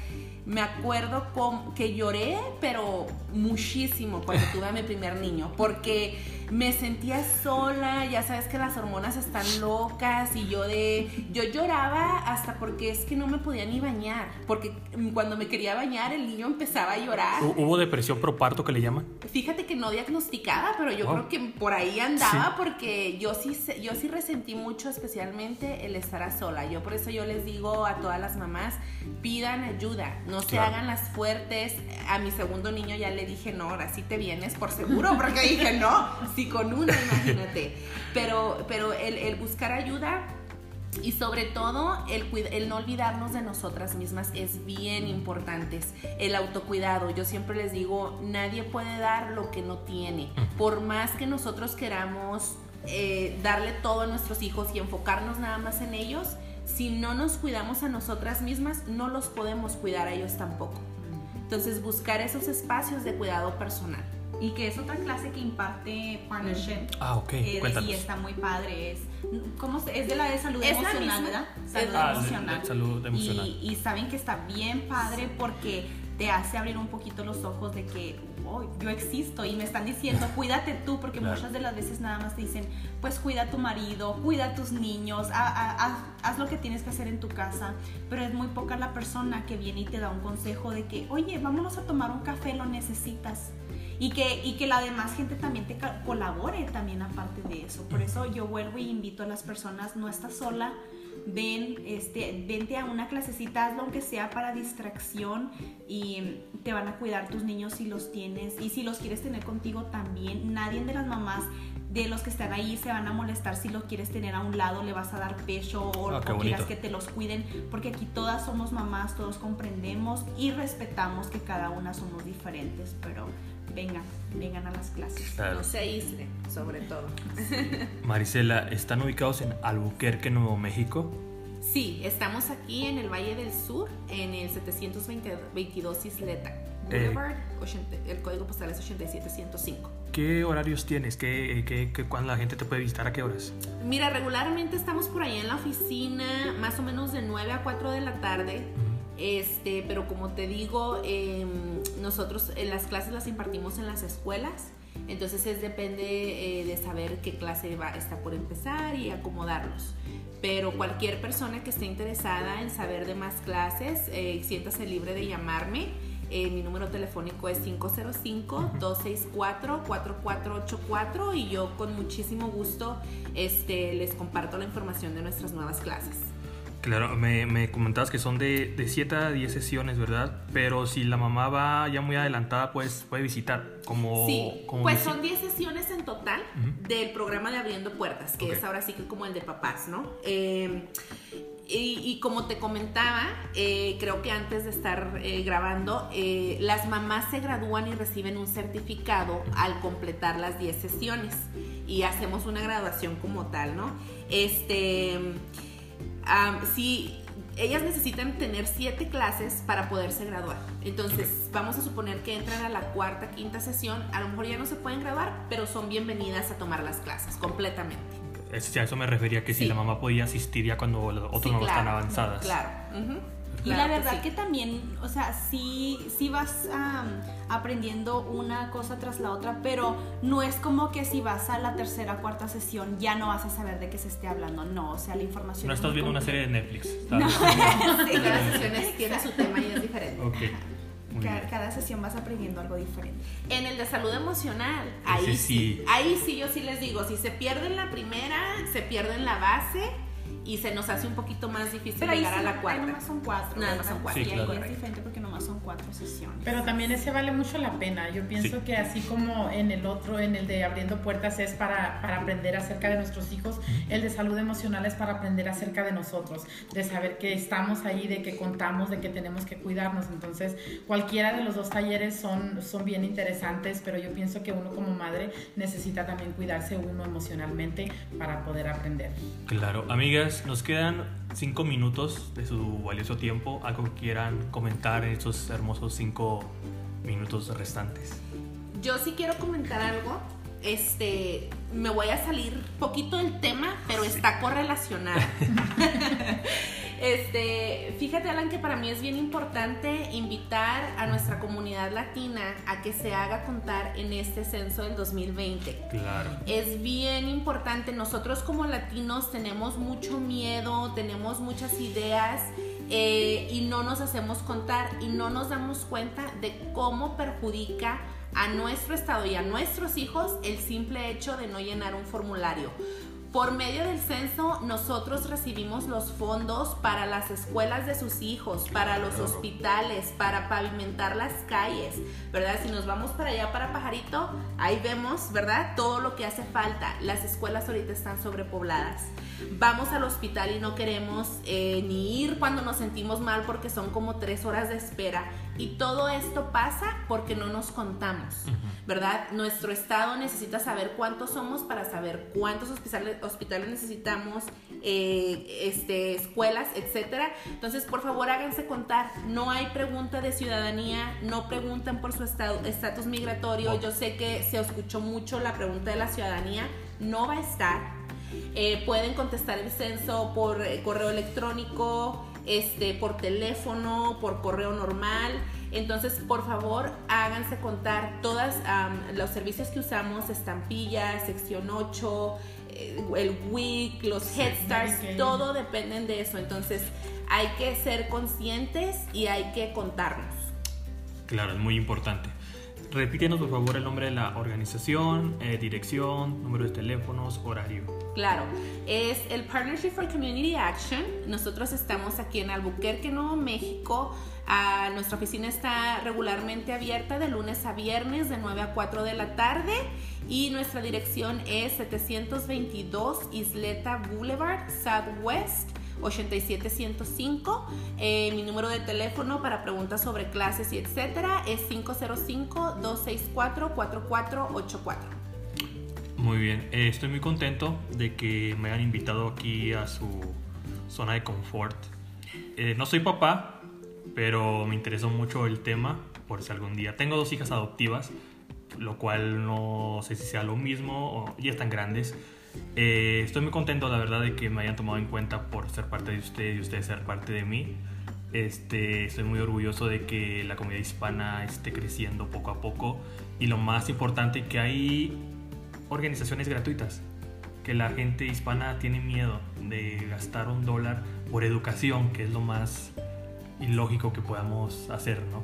S2: me acuerdo con, que lloré, pero muchísimo cuando tuve a mi primer niño, porque me sentía sola, ya sabes que las hormonas están locas y yo de yo lloraba hasta porque es que no me podía ni bañar, porque cuando me quería bañar el niño empezaba a llorar.
S1: ¿Hubo depresión proparto que le llaman?
S2: Fíjate que no diagnosticada, pero yo creo que por ahí andaba porque yo sí yo sí resentí mucho especialmente el estar a sola. Yo por eso yo les digo a todas las mamás, pidan ayuda, no se hagan las fuertes. A mi segundo niño ya le dije, "No, ahora sí te vienes por seguro", porque dije, "No, si con una, imagínate. Pero, pero el, buscar ayuda y sobre todo el, el, no olvidarnos de nosotras mismas es bien importante. El autocuidado. Yo siempre les digo, nadie puede dar lo que no tiene. Por más que nosotros queramos eh, darle todo a nuestros hijos y enfocarnos nada más en ellos, si no nos cuidamos a nosotras mismas, no los podemos cuidar a ellos tampoco. Entonces buscar esos espacios de cuidado personal
S3: y que es otra clase que imparte Partnership.
S1: Ah, ok.
S3: Eh, y está muy padre. Es, ¿cómo es de la de salud emocional, ¿verdad? Salud
S1: ah, emocional. salud emocional.
S3: Y, y, saben que está bien padre porque te hace abrir un poquito los ojos de que oh, yo existo y me están diciendo cuídate tú porque muchas de las veces nada más te dicen pues cuida a tu marido, cuida a tus niños, haz lo que tienes que hacer en tu casa, pero es muy poca la persona que viene y te da un consejo de que oye vámonos a tomar un café, lo necesitas y que, y que la demás gente también te colabore también aparte de eso. Por eso yo vuelvo y invito a las personas, no estás sola, ven, este, vente a una clasecita, hazlo aunque sea para distracción y te van a cuidar tus niños si los tienes y si los quieres tener contigo también. Nadie de las mamás de los que están ahí se van a molestar si los quieres tener a un lado, le vas a dar pecho o, ah, quieras que te los cuiden, porque aquí todas somos mamás, todos comprendemos y respetamos que cada una somos diferentes, pero vengan, vengan a las clases. No se aíslen, sobre todo.
S1: Marisela, ¿están ubicados en Albuquerque, Nuevo México?
S2: Sí, estamos aquí en el Valle del Sur, en el 722 Isleta. Eh, Boulevard, el código postal es 87105.
S1: ¿Qué horarios tienes? ¿Qué, qué, qué, cuándo la gente te puede visitar? ¿A qué horas?
S2: Mira, regularmente estamos por ahí en la oficina, más o menos de 9 a 4 de la tarde. Este, pero como te digo, em, nosotros las clases las impartimos en las escuelas, entonces es depende eh, de saber qué clase va, está por empezar y acomodarlos. Pero cualquier persona que esté interesada en saber de más clases, eh, siéntase libre de llamarme. Eh, mi número telefónico es 505-264-4484 y yo con muchísimo gusto este, les comparto la información de nuestras nuevas clases.
S1: Claro, me, me comentabas que son de, de 7 a 10 sesiones, ¿verdad? Pero si la mamá va ya muy adelantada, pues puede visitar. Como,
S2: Sí,
S1: como
S2: pues son 10 sesiones en total del programa de Abriendo Puertas, que es ahora sí que como el de papás, ¿no? Eh, y, y como te comentaba, eh, creo que antes de estar eh, grabando, eh, las mamás se gradúan y reciben un certificado al completar las 10 sesiones y hacemos una graduación como tal, ¿no? Este, am, sí, ellas necesitan tener 7 clases para poderse graduar. Entonces, vamos a suponer que entran a la cuarta, quinta sesión, a lo mejor ya no se pueden graduar, pero son bienvenidas a tomar las clases completamente.
S1: A eso me refería que si la mamá podía asistir ya cuando las otras
S2: Sí,
S1: no están
S2: claro,
S1: avanzadas.
S2: Claro. Claro
S3: la verdad
S2: sí.
S3: que también, o sea, sí, sí vas am, aprendiendo una cosa tras la otra, pero no es como que si vas a la tercera, cuarta sesión ya no vas a saber de qué se esté hablando. No, o sea, la información
S1: No
S3: es
S1: estás viendo una serie de Netflix.
S3: No.
S2: Sí, cada sesión es- tiene su tema y es diferente.
S1: ok. Muy
S3: Ca-
S1: bien.
S3: Cada, sesión vas aprendiendo algo diferente.
S2: En el de salud emocional, ahí sí.
S1: sí.
S2: ahí sí yo sí les digo, si se pierden la primera, se pierden la base y se nos hace un poquito más difícil
S3: Pero ahí,
S2: llegar
S3: sí,
S2: a la
S3: ahí
S2: cuarta.
S3: nomás son cuatro.
S2: Nada más son cuatro.
S1: Sí,
S3: y
S1: claro.
S3: ahí es diferente porque nomás son cuatro sesiones.
S4: Pero también ese vale mucho la pena. Yo pienso
S1: Sí.
S4: que así como en el otro, en el de abriendo puertas es para, para aprender acerca de nuestros hijos, el de salud emocional es para aprender acerca de nosotros, de saber que estamos ahí, de que contamos, de que tenemos que cuidarnos. Entonces, cualquiera de los dos talleres son, son bien interesantes, pero yo pienso que uno como madre necesita también cuidarse uno emocionalmente para poder aprender.
S1: Claro, amigas, nos quedan cinco minutos de su valioso tiempo. Algo que quieran comentar en estos hermosos cinco minutos restantes.
S2: Yo sí quiero comentar algo. Este, me voy a salir poquito del tema, pero está correlacionado. Este, fíjate Alan que para mí es bien importante invitar a nuestra comunidad latina a que se haga contar en este censo del 2020.
S1: Claro.
S2: Es bien importante, nosotros como latinos tenemos mucho miedo, tenemos muchas ideas eh, y no nos hacemos contar y no nos damos cuenta de cómo perjudica a nuestro estado y a nuestros hijos el simple hecho de no llenar un formulario. Por medio del censo, nosotros recibimos los fondos para las escuelas de sus hijos, para los hospitales, para pavimentar las calles, ¿verdad? Si nos vamos para allá, para Pajarito, ahí vemos, ¿verdad? Todo lo que hace falta. Las escuelas ahorita están sobrepobladas. Vamos al hospital y no queremos eh, ni ir cuando nos sentimos mal porque son como tres horas de espera. Y todo esto pasa porque no nos contamos, ¿verdad? Nuestro estado necesita saber cuántos somos para saber cuántos hospitales, hospitales necesitamos, eh, este, escuelas, etcétera. Entonces, por favor, háganse contar. No hay pregunta de ciudadanía, no preguntan por su estado- estatus migratorio. Yo sé que se escuchó mucho la pregunta de la ciudadanía, no va a estar. Eh, pueden contestar el censo por eh, correo electrónico, este, por teléfono, por correo normal. Entonces, por favor, háganse contar todos los servicios que usamos, estampillas, sección 8, eh, el WIC, los Head Starts, todo dependen de eso. Entonces, hay que ser conscientes y hay que contarnos.
S1: Claro, es muy importante. Repítenos por favor el nombre de la organización, eh, dirección, número de teléfonos, horario.
S2: Claro, es el Partnership for Community Action. Nosotros estamos aquí en Albuquerque, Nuevo México. Ah, nuestra oficina está regularmente abierta de lunes a viernes de 9 a 4 de la tarde y nuestra dirección es 722 Isleta Boulevard, Southwest. 87105. Eh, mi número de teléfono para preguntas sobre clases y etcétera es 505-264-4484.
S1: Muy bien, eh, estoy muy contento de que me hayan invitado aquí a su zona de confort. Eh, no soy papá, pero me interesó mucho el tema, por si algún día. Tengo dos hijas adoptivas, lo cual no sé si sea lo mismo o ya están grandes. Eh, estoy muy contento, la verdad, de que me hayan tomado en cuenta por ser parte de ustedes y ustedes ser parte de mí. Este, estoy muy orgulloso de que la comunidad hispana esté creciendo poco a poco y lo más importante que hay organizaciones gratuitas, que la gente hispana tiene miedo de gastar un dólar por educación, que es lo más ilógico que podamos hacer, ¿no?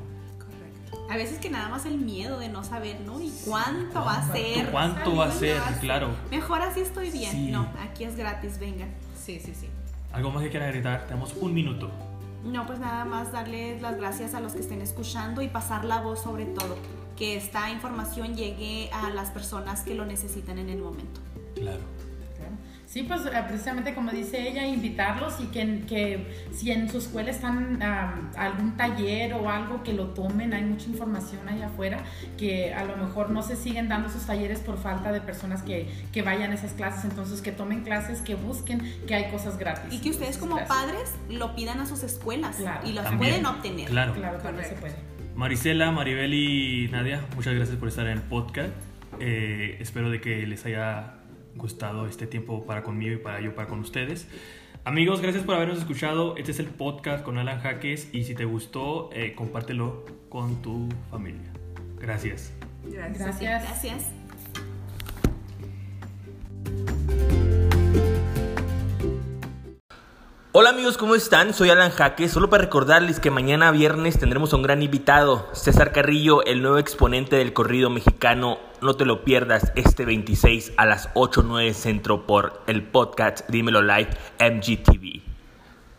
S3: A veces que nada más el miedo de no saber, ¿no? ¿Y cuánto va a ser?
S1: ¿Cuánto va a ser?
S3: ¿Dónde
S1: Claro.
S3: Mejor así estoy bien.
S1: Sí.
S3: No, aquí es gratis, venga.
S2: Sí, sí, sí.
S1: ¿Algo más que quieran agregar? Tenemos un minuto.
S3: No, pues nada más darles las gracias a los que estén escuchando y pasar la voz sobre todo, que esta información llegue a las personas que lo necesitan en el momento.
S1: Claro.
S4: Sí, pues eh, precisamente como dice ella, invitarlos y que, que si en su escuela están algún taller o algo que lo tomen, hay mucha información allá afuera, que a lo mejor no se siguen dando esos talleres por falta de personas que, que vayan a esas clases, entonces que tomen clases, que busquen que hay cosas gratis.
S3: Y que ustedes como padres lo pidan a sus escuelas y las
S1: También.
S3: pueden obtener.
S1: Claro.
S4: Claro, también se puede.
S1: Marisela, Maribel y Nadia, muchas gracias por estar en el podcast. Eh, espero de que les haya gustado este tiempo para conmigo y para yo para con ustedes. Amigos, gracias por habernos escuchado. Este es el podcast con Alan Jaques y si te gustó, eh, compártelo con tu familia. Gracias.
S4: Gracias.
S3: Gracias.
S5: Hola amigos, ¿cómo están? Soy Alan Jaque. Solo para recordarles que mañana viernes tendremos a un gran invitado, César Carrillo, el nuevo exponente del corrido mexicano. No te lo pierdas este 26 a las 8 9 centro por el podcast Dímelo Live MGTV.